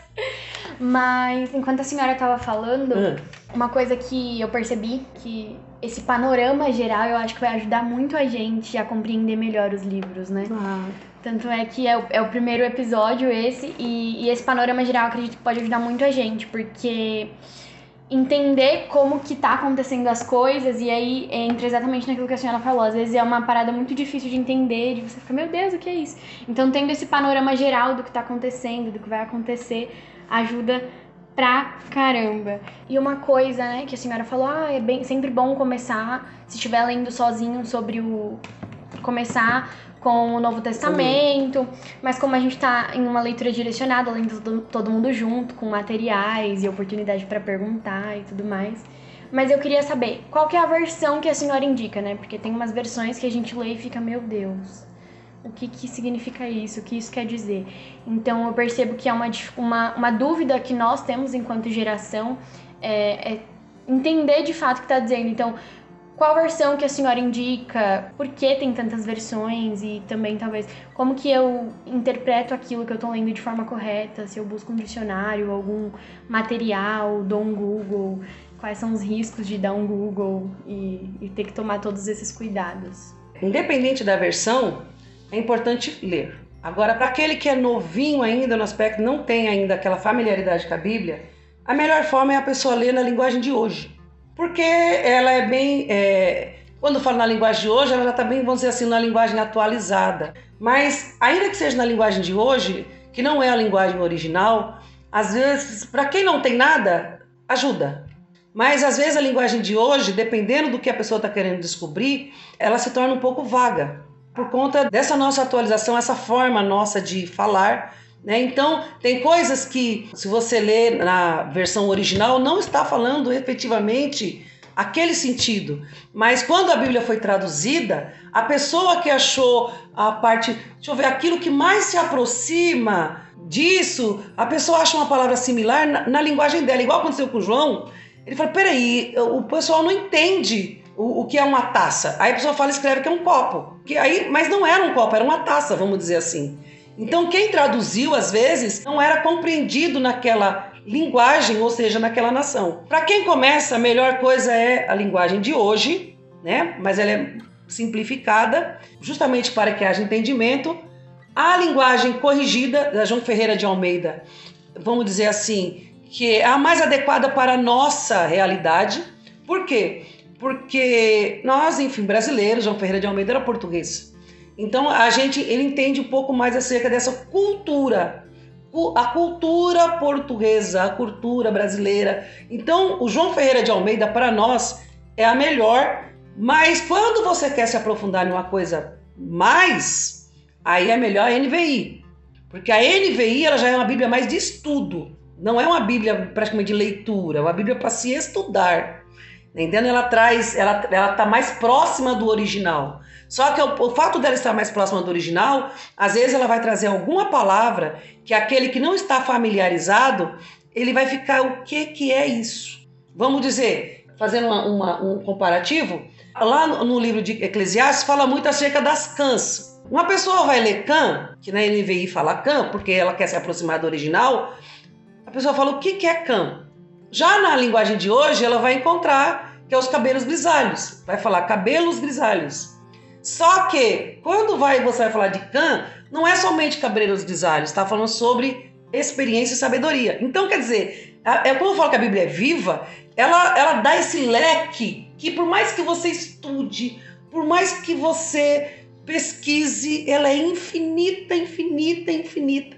Mas enquanto a senhora estava falando, hum. uma coisa que eu percebi que esse panorama geral eu acho que vai ajudar muito a gente a compreender melhor os livros, né? Ah. Tanto é que é o, é o primeiro episódio esse, e, e esse panorama geral eu acredito que pode ajudar muito a gente, porque entender como que tá acontecendo as coisas e aí entra exatamente naquilo que a senhora falou. Às vezes é uma parada muito difícil de entender, de você ficar, meu Deus, o que é isso? Então tendo esse panorama geral do que tá acontecendo, do que vai acontecer, ajuda pra caramba. E uma coisa, né, que a senhora falou, ah, é bem, sempre bom começar, se estiver lendo sozinho sobre o começar com o Novo Testamento, mas como a gente está em uma leitura direcionada, lendo todo mundo junto, com materiais e oportunidade para perguntar e tudo mais. Mas eu queria saber, qual que é a versão que a senhora indica, né? Porque tem umas versões que a gente lê e fica, meu Deus, o que, que significa isso? O que isso quer dizer? Então eu percebo que é uma, uma, uma dúvida que nós temos enquanto geração é, é entender de fato o que está dizendo. Então, qual versão que a senhora indica? Por que tem tantas versões? E também, talvez, como que eu interpreto aquilo que eu estou lendo de forma correta? Se eu busco um dicionário, algum material, dou um Google, quais são os riscos de dar um Google e, e ter que tomar todos esses cuidados? Independente da versão, é importante ler. Agora, para aquele que é novinho ainda no aspecto, não tem ainda aquela familiaridade com a Bíblia, a melhor forma é a pessoa ler na linguagem de hoje porque ela é bem. É, quando falo na linguagem de hoje, ela já está bem, vamos dizer assim, na linguagem atualizada. Mas, ainda que seja na linguagem de hoje, que não é a linguagem original, às vezes, para quem não tem nada, ajuda. Mas, às vezes, a linguagem de hoje, dependendo do que a pessoa está querendo descobrir, ela se torna um pouco vaga. Por conta dessa nossa atualização, essa forma nossa de falar, né? Então, tem coisas que, se você ler na versão original, não está falando efetivamente aquele sentido. Mas quando a Bíblia foi traduzida, a pessoa que achou a parte, deixa eu ver, aquilo que mais se aproxima disso, a pessoa acha uma palavra similar na, na linguagem dela, igual aconteceu com o João. Ele fala: peraí, o pessoal não entende o, o, que é uma taça. Aí a pessoa fala, escreve que é um copo. Que aí, mas não era um copo, era uma taça, vamos dizer assim. Então, quem traduziu, às vezes, não era compreendido naquela linguagem, ou seja, naquela nação. Para quem começa, a melhor coisa é a linguagem de hoje, né? Mas ela é simplificada, justamente para que haja entendimento. A linguagem corrigida da João Ferreira de Almeida, vamos dizer assim, que é a mais adequada para a nossa realidade. Por quê? Porque nós, enfim, brasileiros, João Ferreira de Almeida era português. Então a gente ele entende um pouco mais acerca dessa cultura, a cultura portuguesa, a cultura brasileira. Então o João Ferreira de Almeida para nós é a melhor, mas quando você quer se aprofundar em uma coisa mais, aí é melhor a NVI, porque a NVI ela já é uma Bíblia mais de estudo, não é uma Bíblia praticamente de leitura, é uma Bíblia para se estudar. Entendendo? Ela traz, ela, ela tá mais próxima do original. Só que o, o, fato dela estar mais próxima do original, às vezes ela vai trazer alguma palavra que aquele que não está familiarizado, ele vai ficar, o que que é isso? Vamos dizer, fazendo uma, uma, um comparativo, lá no, no, livro de Eclesiastes fala muito acerca das cãs. Uma pessoa vai ler cã, que na NVI fala cã, porque ela quer se aproximar do original, a pessoa fala o que que é cã? Já na linguagem de hoje, ela vai encontrar que é os cabelos grisalhos. Vai falar cabelos grisalhos. Só que quando vai, você vai falar de Khan, não é somente cabelos grisalhos, está falando sobre experiência e sabedoria. Então, quer dizer, é quando eu falo que a Bíblia é viva, ela, ela dá esse leque que por mais que você estude, por mais que você pesquise, ela é infinita, infinita, infinita.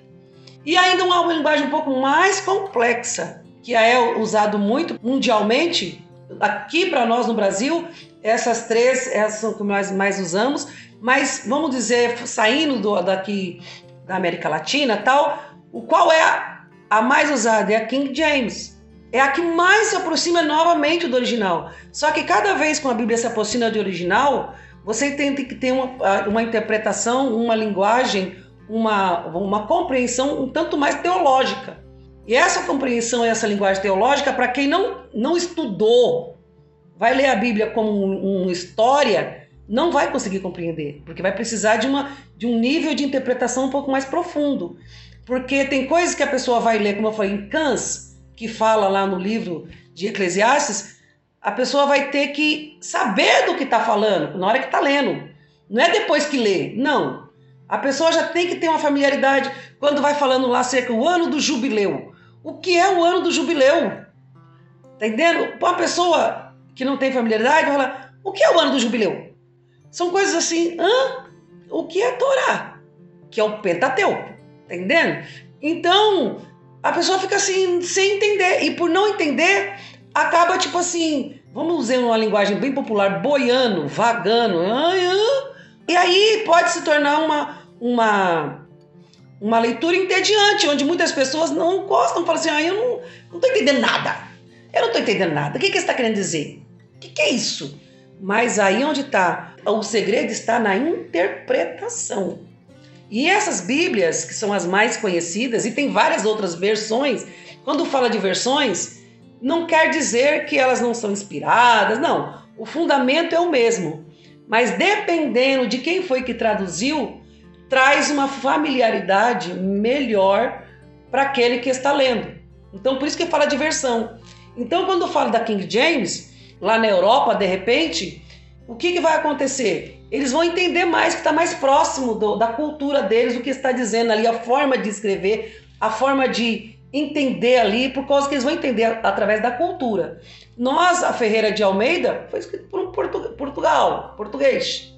E ainda uma linguagem um pouco mais complexa, que é usado muito mundialmente, aqui para nós no Brasil, essas três essas são que nós mais usamos, mas vamos dizer, saindo do, daqui da América Latina tal, o qual é a, a mais usada? É a King James. É a que mais se aproxima novamente do original. Só que cada vez que a Bíblia se aproxima do original, você tem que ter uma, uma interpretação, uma linguagem, uma, uma compreensão um tanto mais teológica. E essa compreensão essa linguagem teológica, para quem não, não estudou, vai ler a Bíblia como uma um história, não vai conseguir compreender, porque vai precisar de, uma, de um nível de interpretação um pouco mais profundo. Porque tem coisas que a pessoa vai ler, como eu falei, em Cãs, que fala lá no livro de Eclesiastes, a pessoa vai ter que saber do que está falando na hora que está lendo. Não é depois que lê, não. A pessoa já tem que ter uma familiaridade quando vai falando lá acerca do ano do jubileu o que é o ano do jubileu. Tá entendendo? Uma pessoa que não tem familiaridade vai falar: o que é o ano do jubileu? São coisas assim, hã? O que é Torá? Que é o Pentateuco. Tá entendendo? Então, a pessoa fica assim, sem entender. E por não entender, acaba tipo assim, vamos usar uma linguagem bem popular, boiando, vagando. E aí pode se tornar uma, uma uma leitura entediante, onde muitas pessoas não gostam, falam assim, ah, eu não, não tô entendendo nada. Eu não tô entendendo nada. O que, que você está querendo dizer? O que, que é isso? Mas aí onde está, o segredo está na interpretação. E essas Bíblias, que são as mais conhecidas, e tem várias outras versões, quando fala de versões, não quer dizer que elas não são inspiradas, não. O fundamento é o mesmo. Mas dependendo de quem foi que traduziu, traz uma familiaridade melhor para aquele que está lendo. Então, por isso que fala de versão. Então, quando fala da King James, lá na Europa, de repente, o que, que vai acontecer? Eles vão entender mais, que está mais próximo do, da cultura deles, o que está dizendo ali, a forma de escrever, a forma de entender ali, por causa que eles vão entender através da cultura. Nós, a Ferreira de Almeida, foi escrito por um Portugal, português.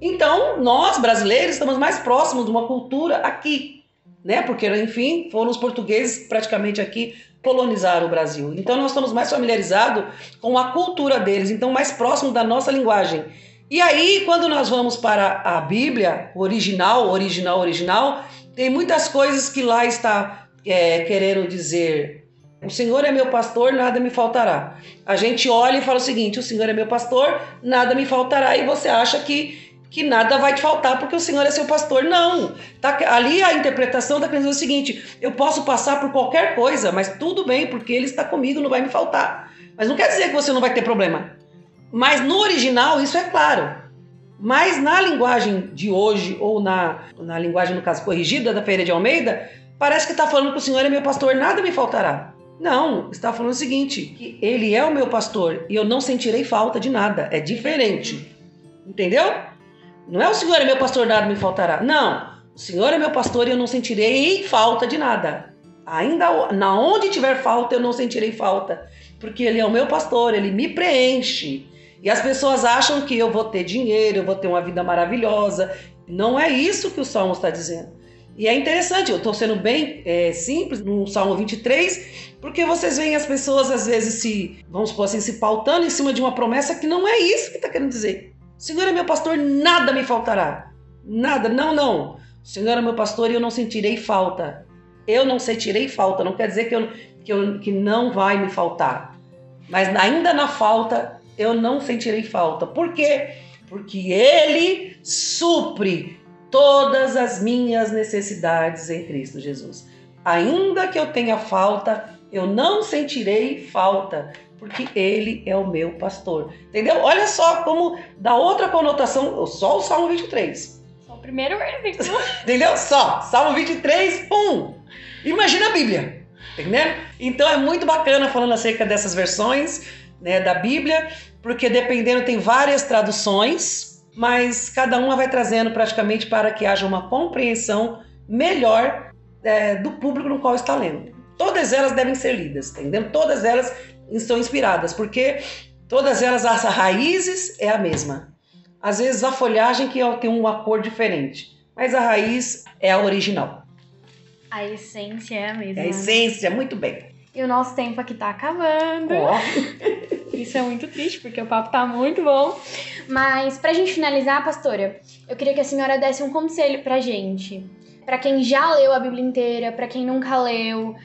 Então, nós brasileiros estamos mais próximos de uma cultura aqui, né? Porque, enfim, foram os portugueses praticamente aqui colonizaram o Brasil. Então, nós estamos mais familiarizados com a cultura deles, então mais próximo da nossa linguagem. E aí, quando nós vamos para a Bíblia original, original, original, tem muitas coisas que lá está é, querendo dizer. O Senhor é meu pastor, nada me faltará. A gente olha e fala o seguinte: o Senhor é meu pastor, nada me faltará. E você acha que que nada vai te faltar porque o Senhor é seu pastor. Não. Tá, ali a interpretação está querendo dizer o seguinte: eu posso passar por qualquer coisa, mas tudo bem, porque Ele está comigo, não vai me faltar. Mas não quer dizer que você não vai ter problema. Mas no original, isso é claro. Mas na linguagem de hoje, ou na, na linguagem, no caso, corrigida da Feira de Almeida, parece que está falando que o Senhor é meu pastor, nada me faltará. Não, está falando o seguinte: que Ele é o meu pastor e eu não sentirei falta de nada. É diferente. Entendeu? Não é o Senhor é meu pastor, nada me faltará. Não. O Senhor é meu pastor e eu não sentirei falta de nada. Ainda na onde tiver falta, eu não sentirei falta. Porque Ele é o meu pastor, Ele me preenche. E as pessoas acham que eu vou ter dinheiro, eu vou ter uma vida maravilhosa. Não é isso que o Salmo está dizendo. E é interessante, eu estou sendo bem é, simples no Salmo 23, porque vocês veem as pessoas às vezes se, vamos supor assim, se pautando em cima de uma promessa que não é isso que está querendo dizer. Senhor é meu pastor, nada me faltará. Nada, não, não. O Senhor é meu pastor e eu não sentirei falta. Eu não sentirei falta, não quer dizer que, eu, que, eu, que não vai me faltar. Mas ainda na falta, eu não sentirei falta. Por quê? Porque Ele supre todas as minhas necessidades em Cristo Jesus. Ainda que eu tenha falta, eu não sentirei falta, porque Ele é o meu pastor. Entendeu? Olha só como dá outra conotação, só o Salmo 23. Só o primeiro versículo. Entendeu? Só, Salmo 23, 1. Imagina a Bíblia. Entendeu? Então é muito bacana falando acerca dessas versões né, da Bíblia, porque dependendo tem várias traduções, mas cada uma vai trazendo praticamente para que haja uma compreensão melhor é, do público no qual está lendo. Todas elas devem ser lidas, entendeu? Todas elas estão inspiradas, porque todas elas, as raízes é a mesma. Às vezes a folhagem que tem uma cor diferente, mas a raiz é a original. A essência é a mesma. É a essência, muito bem. E o nosso tempo aqui tá acabando. Oh. Isso é muito triste, porque o papo tá muito bom. Mas pra gente finalizar, pastora, eu queria que a senhora desse um conselho pra gente. Pra quem já leu a Bíblia inteira, pra quem nunca leu,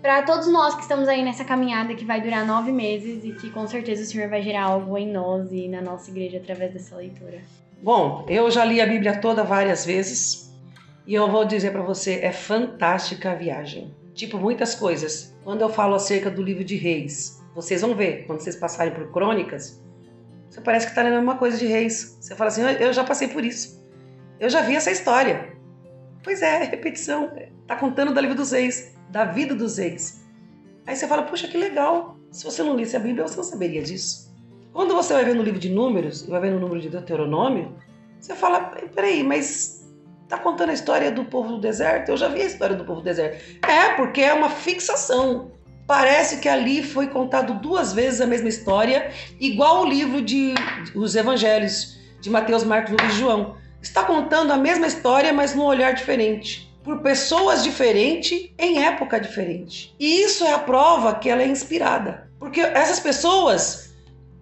para todos nós que estamos aí nessa caminhada que vai durar nove meses e que com certeza o Senhor vai gerar algo em nós e na nossa igreja através dessa leitura. Bom, eu já li a Bíblia toda várias vezes e eu vou dizer para você, é fantástica a viagem. Tipo, muitas coisas. Quando eu falo acerca do livro de Reis, vocês vão ver, quando vocês passarem por crônicas, você parece que está lendo a mesma coisa de Reis. Você fala assim, eu já passei por isso. Eu já vi essa história. Pois é, repetição. Tá contando do livro dos Reis, da vida dos reis. Aí você fala, puxa, que legal. Se você não lisse a Bíblia, você não saberia disso. Quando você vai ver no livro de Números, vai ver no número de Deuteronômio, você fala, peraí, mas tá contando a história do povo do deserto? Eu já vi a história do povo do deserto. É, porque é uma fixação. Parece que ali foi contado duas vezes a mesma história, igual o livro de os evangelhos de Mateus, Marcos, Lucas e João. Está contando a mesma história, mas num olhar diferente por pessoas diferentes em época diferente. E isso é a prova que ela é inspirada. Porque essas pessoas,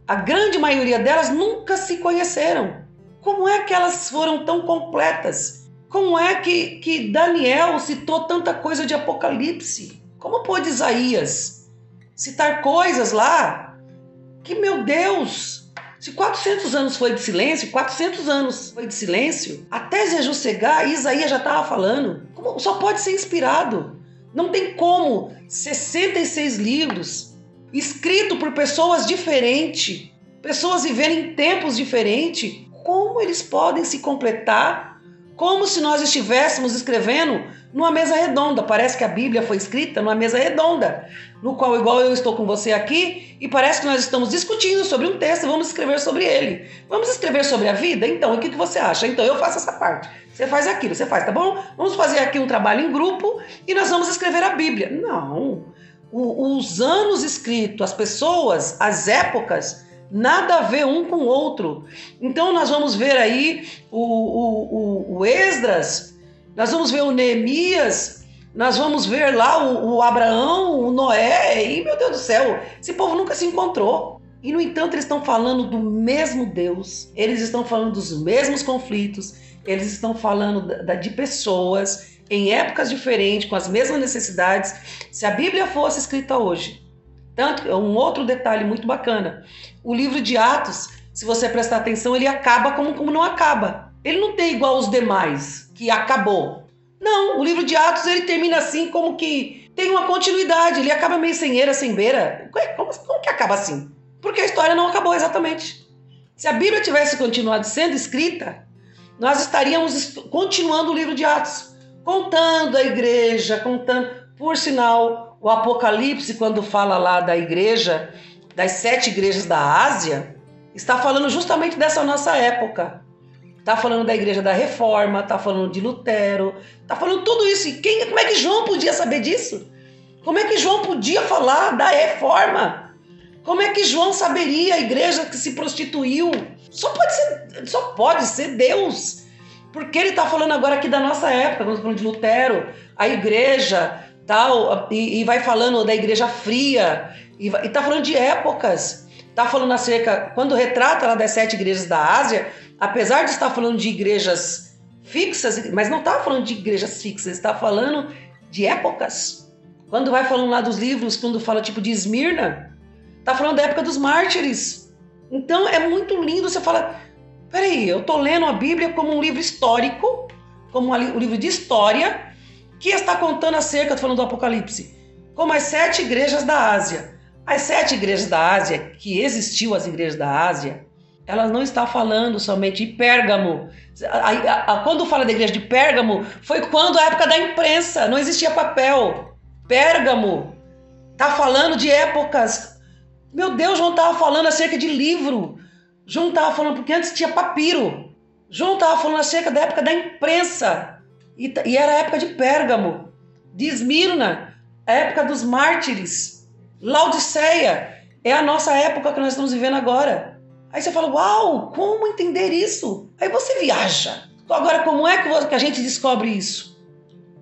a grande maioria delas nunca se conheceram. Como é que elas foram tão completas? Como é que, que Daniel citou tanta coisa de Apocalipse? Como pôde Isaías citar coisas lá que, meu Deus, se 400 anos foi de silêncio, 400 anos foi de silêncio, até Jeju chegar, Isaías já estava falando. Como, só pode ser inspirado. Não tem como 66 livros escritos por pessoas diferentes, pessoas vivendo em tempos diferentes, como eles podem se completar? Como se nós estivéssemos escrevendo numa mesa redonda. Parece que a Bíblia foi escrita numa mesa redonda, no qual, igual eu estou com você aqui, e parece que nós estamos discutindo sobre um texto vamos escrever sobre ele. Vamos escrever sobre a vida? Então, o que, que você acha? Então, eu faço essa parte. Você faz aquilo, você faz, tá bom? Vamos fazer aqui um trabalho em grupo e nós vamos escrever a Bíblia. Não. O, os anos escritos, as pessoas, as épocas, nada a ver um com o outro. Então, nós vamos ver aí o, o, o, o Esdras nós vamos ver o Neemias, nós vamos ver lá o, o Abraão, o Noé, e meu Deus do céu, esse povo nunca se encontrou. E no entanto, eles estão falando do mesmo Deus, eles estão falando dos mesmos conflitos, eles estão falando de pessoas em épocas diferentes, com as mesmas necessidades. Se a Bíblia fosse escrita hoje, tanto um outro detalhe muito bacana, o livro de Atos, se você prestar atenção, ele acaba como, como não acaba. Ele não tem igual os demais que acabou. Não, o livro de Atos ele termina assim como que tem uma continuidade, ele acaba meio sem eira, sem beira. Como, como que acaba assim? Porque a história não acabou exatamente. Se a Bíblia tivesse continuado sendo escrita, nós estaríamos continuando o livro de Atos, contando a igreja, contando. Por sinal, o Apocalipse, quando fala lá da igreja, das sete igrejas da Ásia, está falando justamente dessa nossa época. Tá falando da igreja da reforma, tá falando de Lutero, tá falando tudo isso. E quem, como é que João podia saber disso? Como é que João podia falar da reforma? Como é que João saberia a igreja que se prostituiu? Só pode ser, só pode ser Deus. Porque ele está falando agora aqui da nossa época, estamos falando de Lutero, a igreja, tal, e, e vai falando da igreja fria, e está falando de épocas. Está falando acerca, quando retrata lá das sete igrejas da Ásia, apesar de estar falando de igrejas fixas, mas não está falando de igrejas fixas, está falando de épocas. Quando vai falando lá dos livros, quando fala tipo de Esmirna, está falando da época dos mártires. Então é muito lindo você falar, peraí, eu tô lendo a Bíblia como um livro histórico, como um livro de história, que está contando acerca, tô falando do Apocalipse, como as sete igrejas da Ásia. As sete igrejas da Ásia, que existiu as igrejas da Ásia, elas não estão falando somente de Pérgamo. Quando fala da igreja de Pérgamo, foi quando a época da imprensa, não existia papel. Pérgamo tá falando de épocas. Meu Deus, João estava falando acerca de livro. João estava falando, porque antes tinha papiro. João estava falando acerca da época da imprensa. E, e era a época de Pérgamo, de Esmirna, a época dos mártires. Laodiceia é a nossa época que nós estamos vivendo agora. Aí você fala, uau, como entender isso? Aí você viaja. Agora, como é que a gente descobre isso?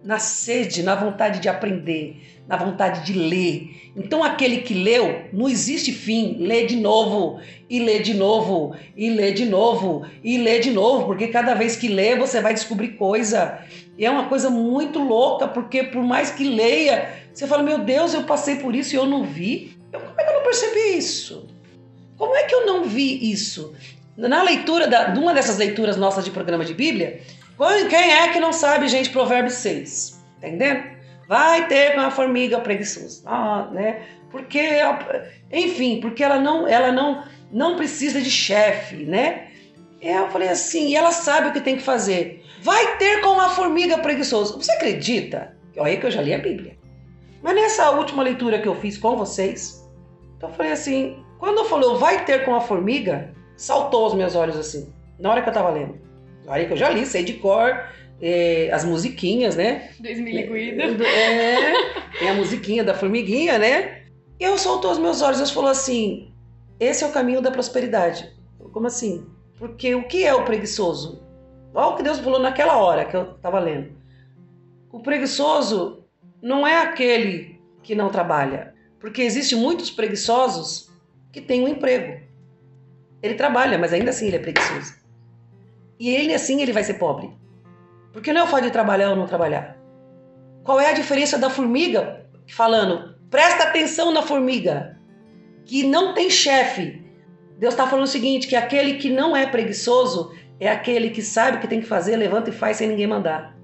Na sede, na vontade de aprender, na vontade de ler. Então, aquele que leu, não existe fim. Lê de novo, e lê de novo, e lê de novo, e lê de novo, porque cada vez que lê, você vai descobrir coisa. E é uma coisa muito louca, porque por mais que leia, você fala: Meu Deus, eu passei por isso e eu não vi. Eu, como é que eu não percebi isso? Como é que eu não vi isso? Na leitura, da, de uma dessas leituras nossas de programa de Bíblia, quem é que não sabe, gente, Provérbios 6? Entendendo? Vai ter com a formiga preguiçosa, ah, né? Porque, enfim, porque ela não, ela não, não precisa de chefe, né? Eu falei assim, e ela sabe o que tem que fazer. Vai ter com a formiga preguiçosa. Você acredita? Olha que eu já li a Bíblia. Mas nessa última leitura que eu fiz com vocês, eu falei assim, quando falou vai ter com a formiga, saltou os meus olhos assim, na hora que eu tava lendo. Aí que eu já li, sei de cor, é, as musiquinhas, né? 2000 Guida. É, tem a musiquinha da formiguinha, né? E eu soltou os meus olhos e falou assim: esse é o caminho da prosperidade. Como assim? Porque o que é o preguiçoso? Olha o que Deus falou naquela hora que eu estava lendo. O preguiçoso não é aquele que não trabalha, porque existem muitos preguiçosos que têm um emprego. Ele trabalha, mas ainda assim ele é preguiçoso. E ele assim ele vai ser pobre. Porque não é o fato de trabalhar ou não trabalhar. Qual é a diferença da formiga falando, presta atenção na formiga, que não tem chefe. Deus está falando o seguinte, que aquele que não é preguiçoso é aquele que sabe o que tem que fazer, levanta e faz sem ninguém mandar.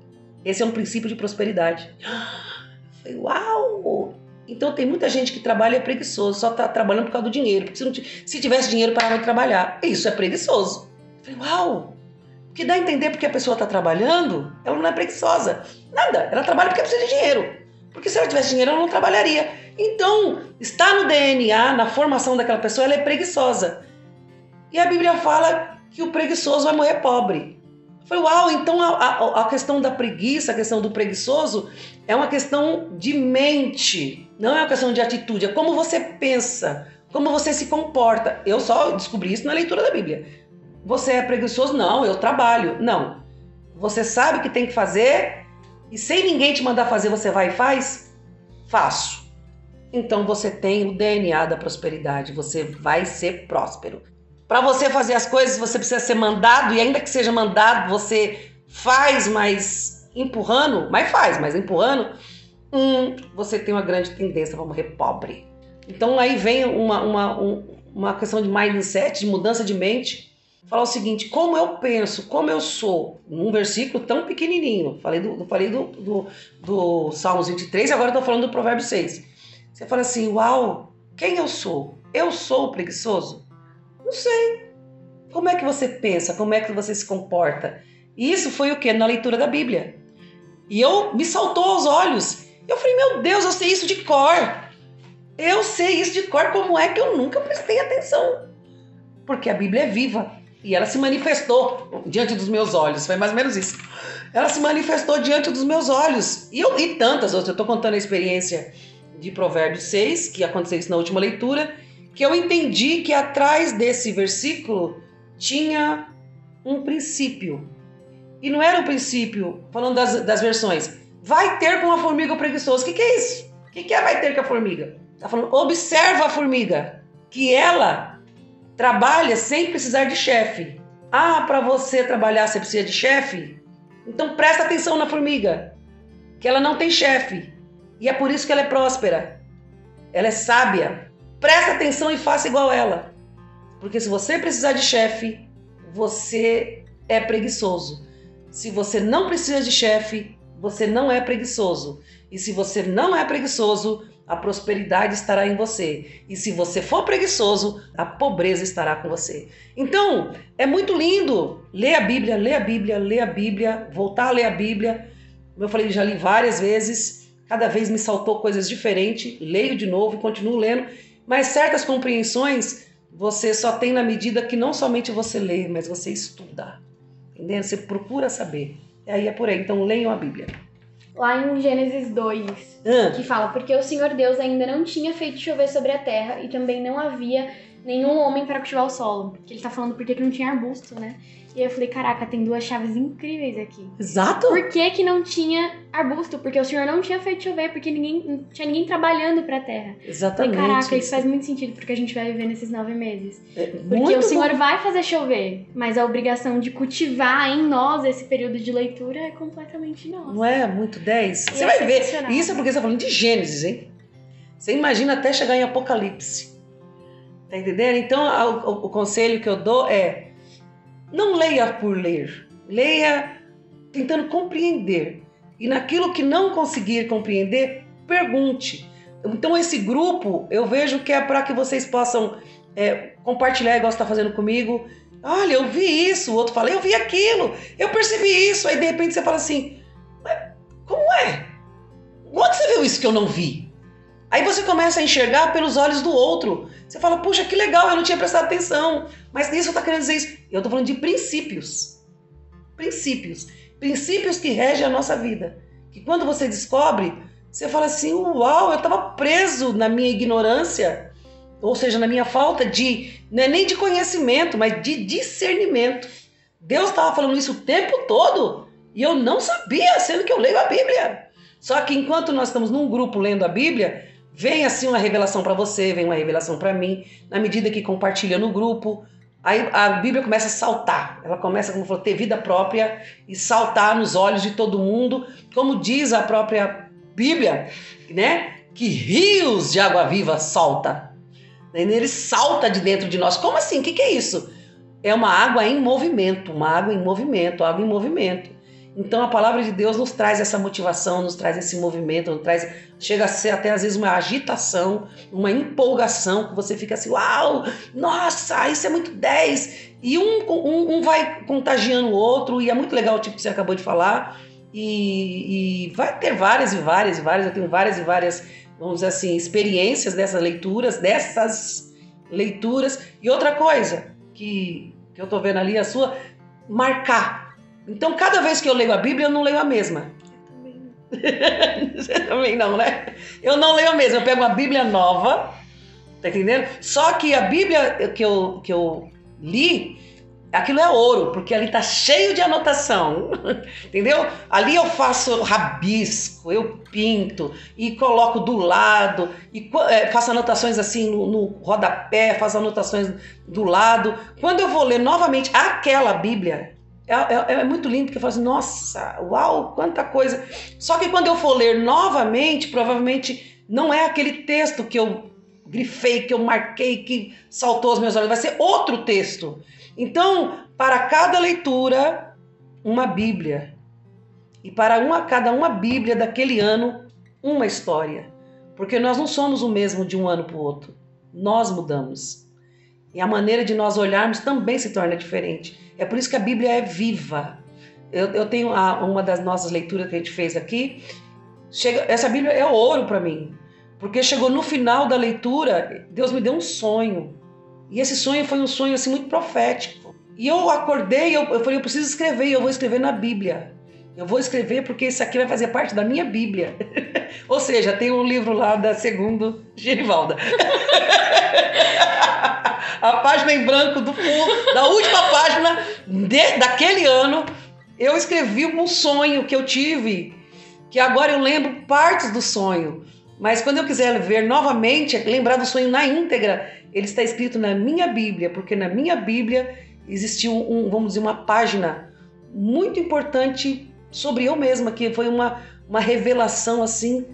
Esse é um princípio de prosperidade. falei, uau! Então tem muita gente que trabalha e é preguiçoso, só está trabalhando por causa do dinheiro. Porque se, não, se tivesse dinheiro, parava de trabalhar. Isso é preguiçoso. falei, uau! Que dá a entender porque a pessoa está trabalhando, ela não é preguiçosa. Nada, ela trabalha porque precisa de dinheiro. Porque se ela tivesse dinheiro, ela não trabalharia. Então, está no DNA, na formação daquela pessoa, ela é preguiçosa. E a Bíblia fala que o preguiçoso vai morrer pobre. Foi uau, então a, a, a, questão da preguiça, a questão do preguiçoso é uma questão de mente, não é uma questão de atitude, é como você pensa, como você se comporta. Eu só descobri isso na leitura da Bíblia. Você é preguiçoso? Não, eu trabalho. Não. Você sabe o que tem que fazer e sem ninguém te mandar fazer, você vai e faz? Faço. Então você tem o DNA da prosperidade, você vai ser próspero. Para você fazer as coisas, você precisa ser mandado e ainda que seja mandado, você faz, mas empurrando, mas faz, mas empurrando, hum, você tem uma grande tendência para morrer pobre. Então aí vem uma, uma, uma questão de mindset, de mudança de mente, falar o seguinte: como eu penso, como eu sou, num versículo tão pequenininho. Falei do, falei do, do, do Salmos 23 e agora estou falando do Provérbio 6. Você fala assim: uau, quem eu sou? Eu sou preguiçoso? Não sei. Como é que você pensa? Como é que você se comporta? E isso foi o que? Na leitura da Bíblia. E eu me saltou aos olhos. Eu falei: meu Deus, eu sei isso de cor. Eu sei isso de cor. Como é que eu nunca prestei atenção? Porque a Bíblia é viva. E ela se manifestou diante dos meus olhos. Foi mais ou menos isso. Ela se manifestou diante dos meus olhos. E, eu, e tantas outras. Eu estou contando a experiência de Provérbios 6, que aconteceu isso na última leitura, que eu entendi que atrás desse versículo tinha um princípio. E não era um princípio, falando das, das versões, vai ter com a formiga o preguiçoso. O que, que é isso? O que, que é vai ter com a formiga? Está falando, observa a formiga, que ela Trabalha sem precisar de chefe. Ah, para você trabalhar você precisa de chefe? Então presta atenção na formiga, que ela não tem chefe. E é por isso que ela é próspera. Ela é sábia. Presta atenção e faça igual ela. Porque se você precisar de chefe, você é preguiçoso. Se você não precisa de chefe, você não é preguiçoso. E se você não é preguiçoso, a prosperidade estará em você. E se você for preguiçoso, a pobreza estará com você. Então, é muito lindo ler a Bíblia, ler a Bíblia, ler a Bíblia, voltar a ler a Bíblia. Como eu falei, já li várias vezes, cada vez me saltou coisas diferentes, leio de novo e continuo lendo, mas certas compreensões você só tem na medida que não somente você lê, mas você estuda. Entendeu? Você procura saber. E aí é por aí. Então leiam a Bíblia lá em Gênesis 2, Ah. que fala: Porque o Senhor Deus ainda não tinha feito chover sobre a terra e também não havia nenhum homem para cultivar o solo. Que ele tá falando porque que não tinha arbusto, né? E eu falei: Caraca, tem duas chaves incríveis aqui. Exato. Por que, que não tinha arbusto? Porque o Senhor não tinha feito chover, porque ninguém, não tinha ninguém trabalhando pra terra. Exatamente. Falei, caraca, isso faz muito sentido porque a gente vai viver nesses nove meses. É Porque o Senhor bom. vai fazer chover, mas a obrigação de cultivar em nós esse período de leitura é completamente nossa. Não é muito 10? Você é vai ver. Isso é porque você tá falando de Gênesis, hein? Você imagina até chegar em Apocalipse. Tá entendendo? Então, o, o conselho que eu dou é: não leia por ler. Leia tentando compreender. E naquilo que não conseguir compreender, pergunte. Então, esse grupo, eu vejo que é para que vocês possam é, compartilhar, igual você está fazendo comigo. Olha, eu vi isso. O outro fala, eu vi aquilo. Eu percebi isso. Aí, de repente, você fala assim: "Mas como é? Onde você viu isso que eu não vi? Aí você começa a enxergar pelos olhos do outro. Você fala, puxa, que legal, eu não tinha prestado atenção. Mas nisso eu tô querendo dizer isso. Eu tô falando de princípios. Princípios. Princípios que regem a nossa vida. Que quando você descobre, você fala assim, uau, eu estava preso na minha ignorância. Ou seja, na minha falta de, não é nem de conhecimento, mas de discernimento. Deus estava falando isso o tempo todo e eu não sabia, sendo que eu leio a Bíblia. Só que enquanto nós estamos num grupo lendo a Bíblia, vem assim uma revelação para você, vem uma revelação para mim, na medida que compartilha no grupo, aí a Bíblia começa a saltar. Ela começa, como falou, ter vida própria e saltar nos olhos de todo mundo, como diz a própria Bíblia, né? Que rios de água viva salta. Ele salta de dentro de nós. Como assim? O que, que é isso? É uma água em movimento, uma água em movimento, água em movimento. Então a palavra de Deus nos traz essa motivação, nos traz esse movimento, nos traz, chega a ser até às vezes uma agitação, uma empolgação, que você fica assim, uau, nossa, isso é muito 10. E um, um, um vai contagiando o outro, e é muito legal o tipo que você acabou de falar. E, e vai ter várias e várias e várias, eu tenho várias e várias, vamos dizer assim, experiências dessas leituras, dessas leituras. E outra coisa que, que eu tô vendo ali, a sua, marcar. Então, cada vez que eu leio a Bíblia, eu não leio a mesma. Você também não, né? Eu não leio a mesma, eu pego uma Bíblia nova, tá entendendo? Só que a Bíblia que eu, que eu li, aquilo é ouro, porque ali tá cheio de anotação, entendeu? Ali eu faço rabisco, eu pinto e coloco do lado, e é, faço anotações assim no, no rodapé, faço anotações do lado. Quando eu vou ler novamente aquela Bíblia, é, é, é, muito lindo, porque eu falo assim, nossa, uau, quanta coisa. Só que quando eu for ler novamente, provavelmente não é aquele texto que eu grifei, que eu marquei, que saltou aos meus olhos, vai ser outro texto. Então, para cada leitura, uma Bíblia. E para uma, cada uma Bíblia daquele ano, uma história. Porque nós não somos o mesmo de um ano para o outro. Nós mudamos. E a maneira de nós olharmos também se torna diferente. É por isso que a Bíblia é viva. Eu, eu tenho a, uma das nossas leituras que a gente fez aqui. Chega, essa Bíblia é ouro para mim. Porque chegou no final da leitura, Deus me deu um sonho. E esse sonho foi um sonho assim muito profético. E eu acordei, eu, eu falei, eu preciso escrever, eu vou escrever na Bíblia. Eu vou escrever porque isso aqui vai fazer parte da minha Bíblia. Ou seja, tem um livro lá da segundo Gerivalda. a página em branco do fundo, da última página de, daquele ano, eu escrevi um sonho que eu tive, que agora eu lembro partes do sonho. Mas quando eu quiser ver novamente, lembrar do sonho na íntegra, ele está escrito na minha Bíblia, porque na minha Bíblia existiu um, vamos dizer, uma página muito importante sobre eu mesma, que foi uma, uma revelação assim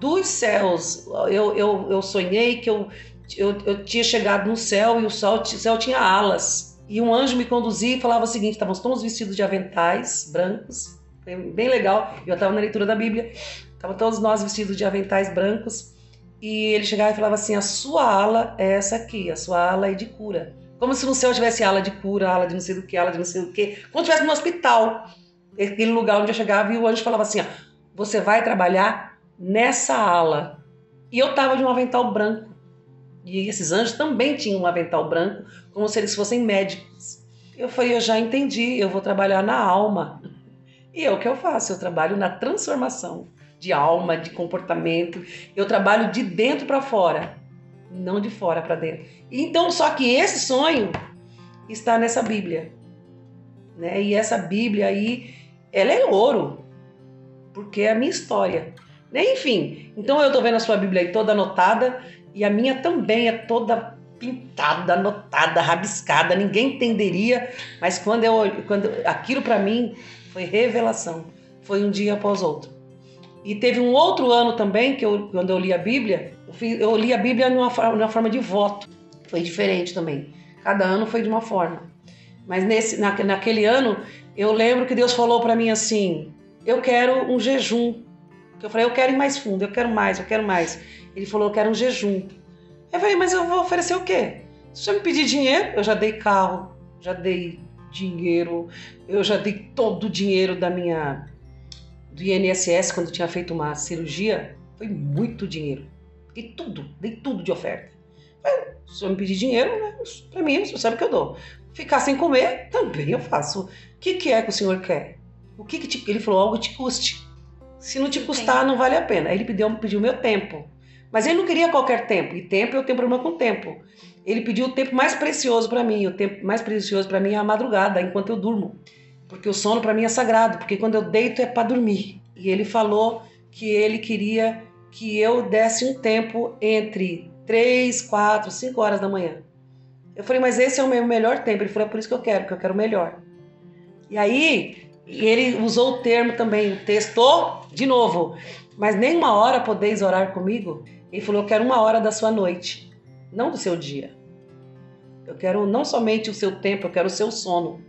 dos céus. Eu, eu, eu sonhei que eu eu, eu tinha chegado no céu e o céu, o céu tinha alas. E um anjo me conduzia e falava o seguinte: estavam todos vestidos de aventais brancos, bem legal. Eu estava na leitura da Bíblia, estavam todos nós vestidos de aventais brancos. E ele chegava e falava assim: a sua ala é essa aqui, a sua ala é de cura. Como se no céu tivesse ala de cura, ala de não sei do que, ala de não sei do que. Como se estivesse no hospital, aquele lugar onde eu chegava e o anjo falava assim: ó, você vai trabalhar nessa ala. E eu estava de um avental branco. E esses anjos também tinham um avental branco, como se eles fossem médicos. Eu falei, eu já entendi, eu vou trabalhar na alma. E é o que eu faço, eu trabalho na transformação de alma, de comportamento. Eu trabalho de dentro para fora, não de fora para dentro. Então, só que esse sonho está nessa Bíblia. Né? E essa Bíblia aí, ela é ouro, porque é a minha história. Né? Enfim, então eu estou vendo a sua Bíblia aí toda anotada e a minha também é toda pintada, anotada, rabiscada, ninguém entenderia, mas quando eu quando aquilo para mim foi revelação, foi um dia após outro. E teve um outro ano também que eu, quando eu li a Bíblia, eu, fiz, eu li a Bíblia numa, numa forma de voto. Foi diferente também. Cada ano foi de uma forma. Mas nesse, na, naquele ano, eu lembro que Deus falou para mim assim: eu quero um jejum. Eu falei, eu quero ir mais fundo, eu quero mais, eu quero mais. Ele falou, eu quero um jejum. Eu falei, mas eu vou oferecer o quê? Se você me pedir dinheiro, eu já dei carro, já dei dinheiro, eu já dei todo o dinheiro da minha do INSS quando eu tinha feito uma cirurgia, foi muito dinheiro. Dei tudo, dei tudo de oferta. Se você me pedir dinheiro, né, para mim, você sabe que eu dou. Ficar sem comer, também eu faço. O que, que é que o senhor quer? O que, que te... ele falou? Algo te custe. Se não te custar, não vale a pena. Aí ele pediu, pediu meu tempo. Mas ele não queria qualquer tempo, e tempo eu tenho problema com tempo. Ele pediu o tempo mais precioso para mim, o tempo mais precioso para mim é a madrugada, enquanto eu durmo. Porque o sono para mim é sagrado, porque quando eu deito é para dormir. E ele falou que ele queria que eu desse um tempo entre 3, 4, 5 horas da manhã. Eu falei, mas esse é o meu melhor tempo. Ele falou, é por isso que eu quero, que eu quero melhor. E aí, ele usou o termo também, testou de novo. Mas nem uma hora podeis orar comigo? Ele falou: Eu quero uma hora da sua noite, não do seu dia. Eu quero não somente o seu tempo, eu quero o seu sono.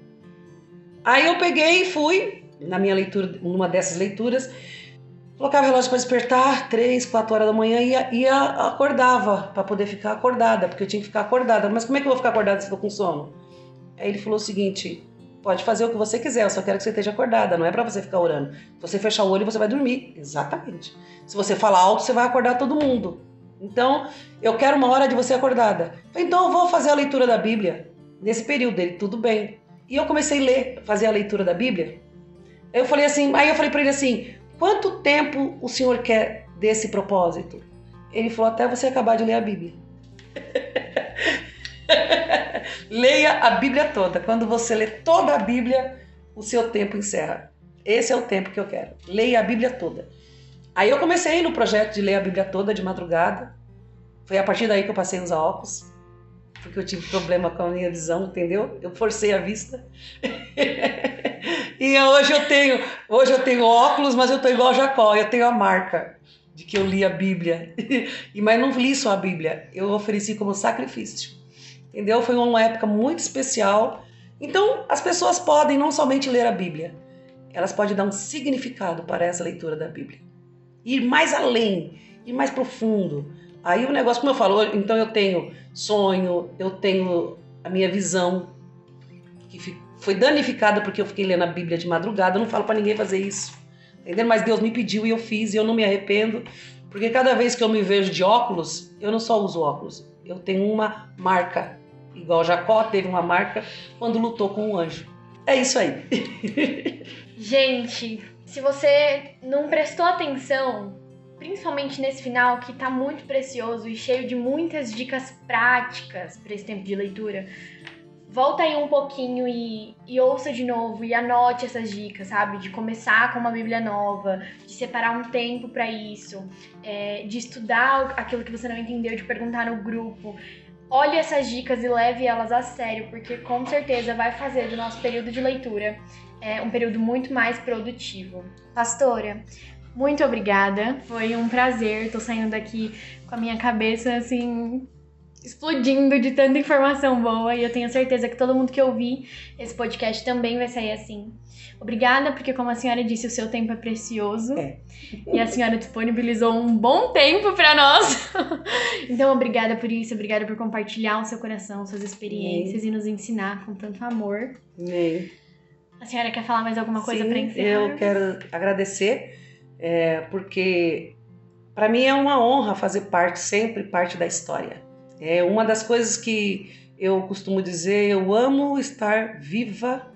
Aí eu peguei e fui, na minha leitura, numa dessas leituras, colocava o relógio para despertar, três, quatro horas da manhã e, e acordava para poder ficar acordada, porque eu tinha que ficar acordada. Mas como é que eu vou ficar acordada se estou com sono? Aí ele falou o seguinte: pode fazer o que você quiser, eu só quero que você esteja acordada, não é para você ficar orando. Se você fechar o olho, você vai dormir. Exatamente. Se você falar alto, você vai acordar todo mundo. Então, eu quero uma hora de você acordada. Então, eu vou fazer a leitura da Bíblia nesse período dele, tudo bem. E eu comecei a ler, fazer a leitura da Bíblia. Eu falei assim, aí eu falei para ele assim: "Quanto tempo o senhor quer desse propósito?" Ele falou: "Até você acabar de ler a Bíblia." Leia a Bíblia toda. Quando você lê toda a Bíblia, o seu tempo encerra. Esse é o tempo que eu quero. Leia a Bíblia toda. Aí eu comecei no projeto de ler a Bíblia toda de madrugada. Foi a partir daí que eu passei usar óculos, porque eu tive problema com a minha visão, entendeu? Eu forcei a vista. e hoje eu tenho, hoje eu tenho óculos, mas eu tô igual Jacó, eu tenho a marca de que eu li a Bíblia. e mas não li só a Bíblia, eu ofereci como sacrifício entendeu? Foi uma época muito especial. Então, as pessoas podem não somente ler a Bíblia, elas podem dar um significado para essa leitura da Bíblia. Ir mais além, ir mais profundo. Aí o negócio, como eu falo, então eu tenho sonho, eu tenho a minha visão, que foi danificada porque eu fiquei lendo a Bíblia de madrugada. Eu não falo para ninguém fazer isso, entendeu? Mas Deus me pediu e eu fiz e eu não me arrependo, porque cada vez que eu me vejo de óculos, eu não só uso óculos, eu tenho uma marca igual Jacó teve uma marca quando lutou com o anjo. É isso aí. Gente, se você não prestou atenção, principalmente nesse final que tá muito precioso e cheio de muitas dicas práticas para esse tempo de leitura, volta aí um pouquinho e, e, ouça de novo e anote essas dicas, sabe? De começar com uma Bíblia nova, de separar um tempo para isso, é, de estudar aquilo que você não entendeu, de perguntar no grupo olhe essas dicas e leve elas a sério, porque com certeza vai fazer do nosso período de leitura é, um período muito mais produtivo. Pastora, muito obrigada. Foi um prazer. Tô saindo daqui com a minha cabeça assim explodindo de tanta informação boa e eu tenho certeza que todo mundo que ouvir esse podcast também vai sair assim. Obrigada, porque como a senhora disse, o seu tempo é precioso. É. E a senhora disponibilizou um bom tempo para nós. então, obrigada por isso, obrigada por compartilhar o seu coração, suas experiências e nos ensinar com tanto amor. Amém. A senhora quer falar mais alguma coisa para encerrar? Eu quero agradecer, é, porque para mim é uma honra fazer parte, sempre parte da história. É uma das coisas que eu costumo dizer, eu amo estar viva,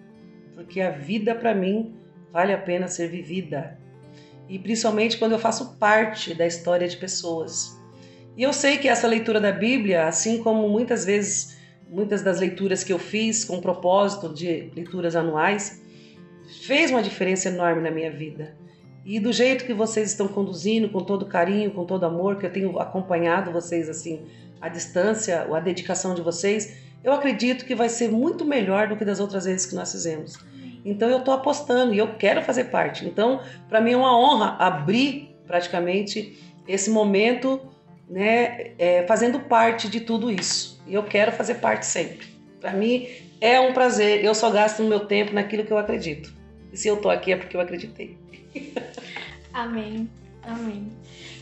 porque a vida para mim vale a pena ser vivida. E principalmente quando eu faço parte da história de pessoas. E eu sei que essa leitura da Bíblia, assim como muitas vezes muitas das leituras que eu fiz com propósito de leituras anuais, fez uma diferença enorme na minha vida. E do jeito que vocês estão conduzindo, com todo carinho, com todo amor, que eu tenho acompanhado vocês assim à distância, a dedicação de vocês, eu acredito que vai ser muito melhor do que das outras vezes que nós fizemos. Então eu estou apostando e eu quero fazer parte. Então, para mim é uma honra abrir praticamente esse momento, né, é, fazendo parte de tudo isso. E eu quero fazer parte sempre. Para mim é um prazer. Eu só gasto o meu tempo naquilo que eu acredito. E se eu tô aqui é porque eu acreditei. Amém. Amém.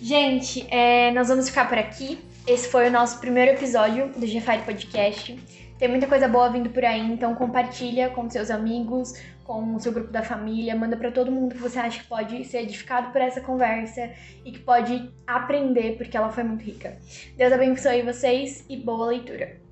Gente, é, nós vamos ficar por aqui. Esse foi o nosso primeiro episódio do GFI Podcast. Tem muita coisa boa vindo por aí, então compartilha com seus amigos, com o seu grupo da família, manda para todo mundo que você acha que pode ser edificado por essa conversa e que pode aprender, porque ela foi muito rica. Deus abençoe vocês e boa leitura.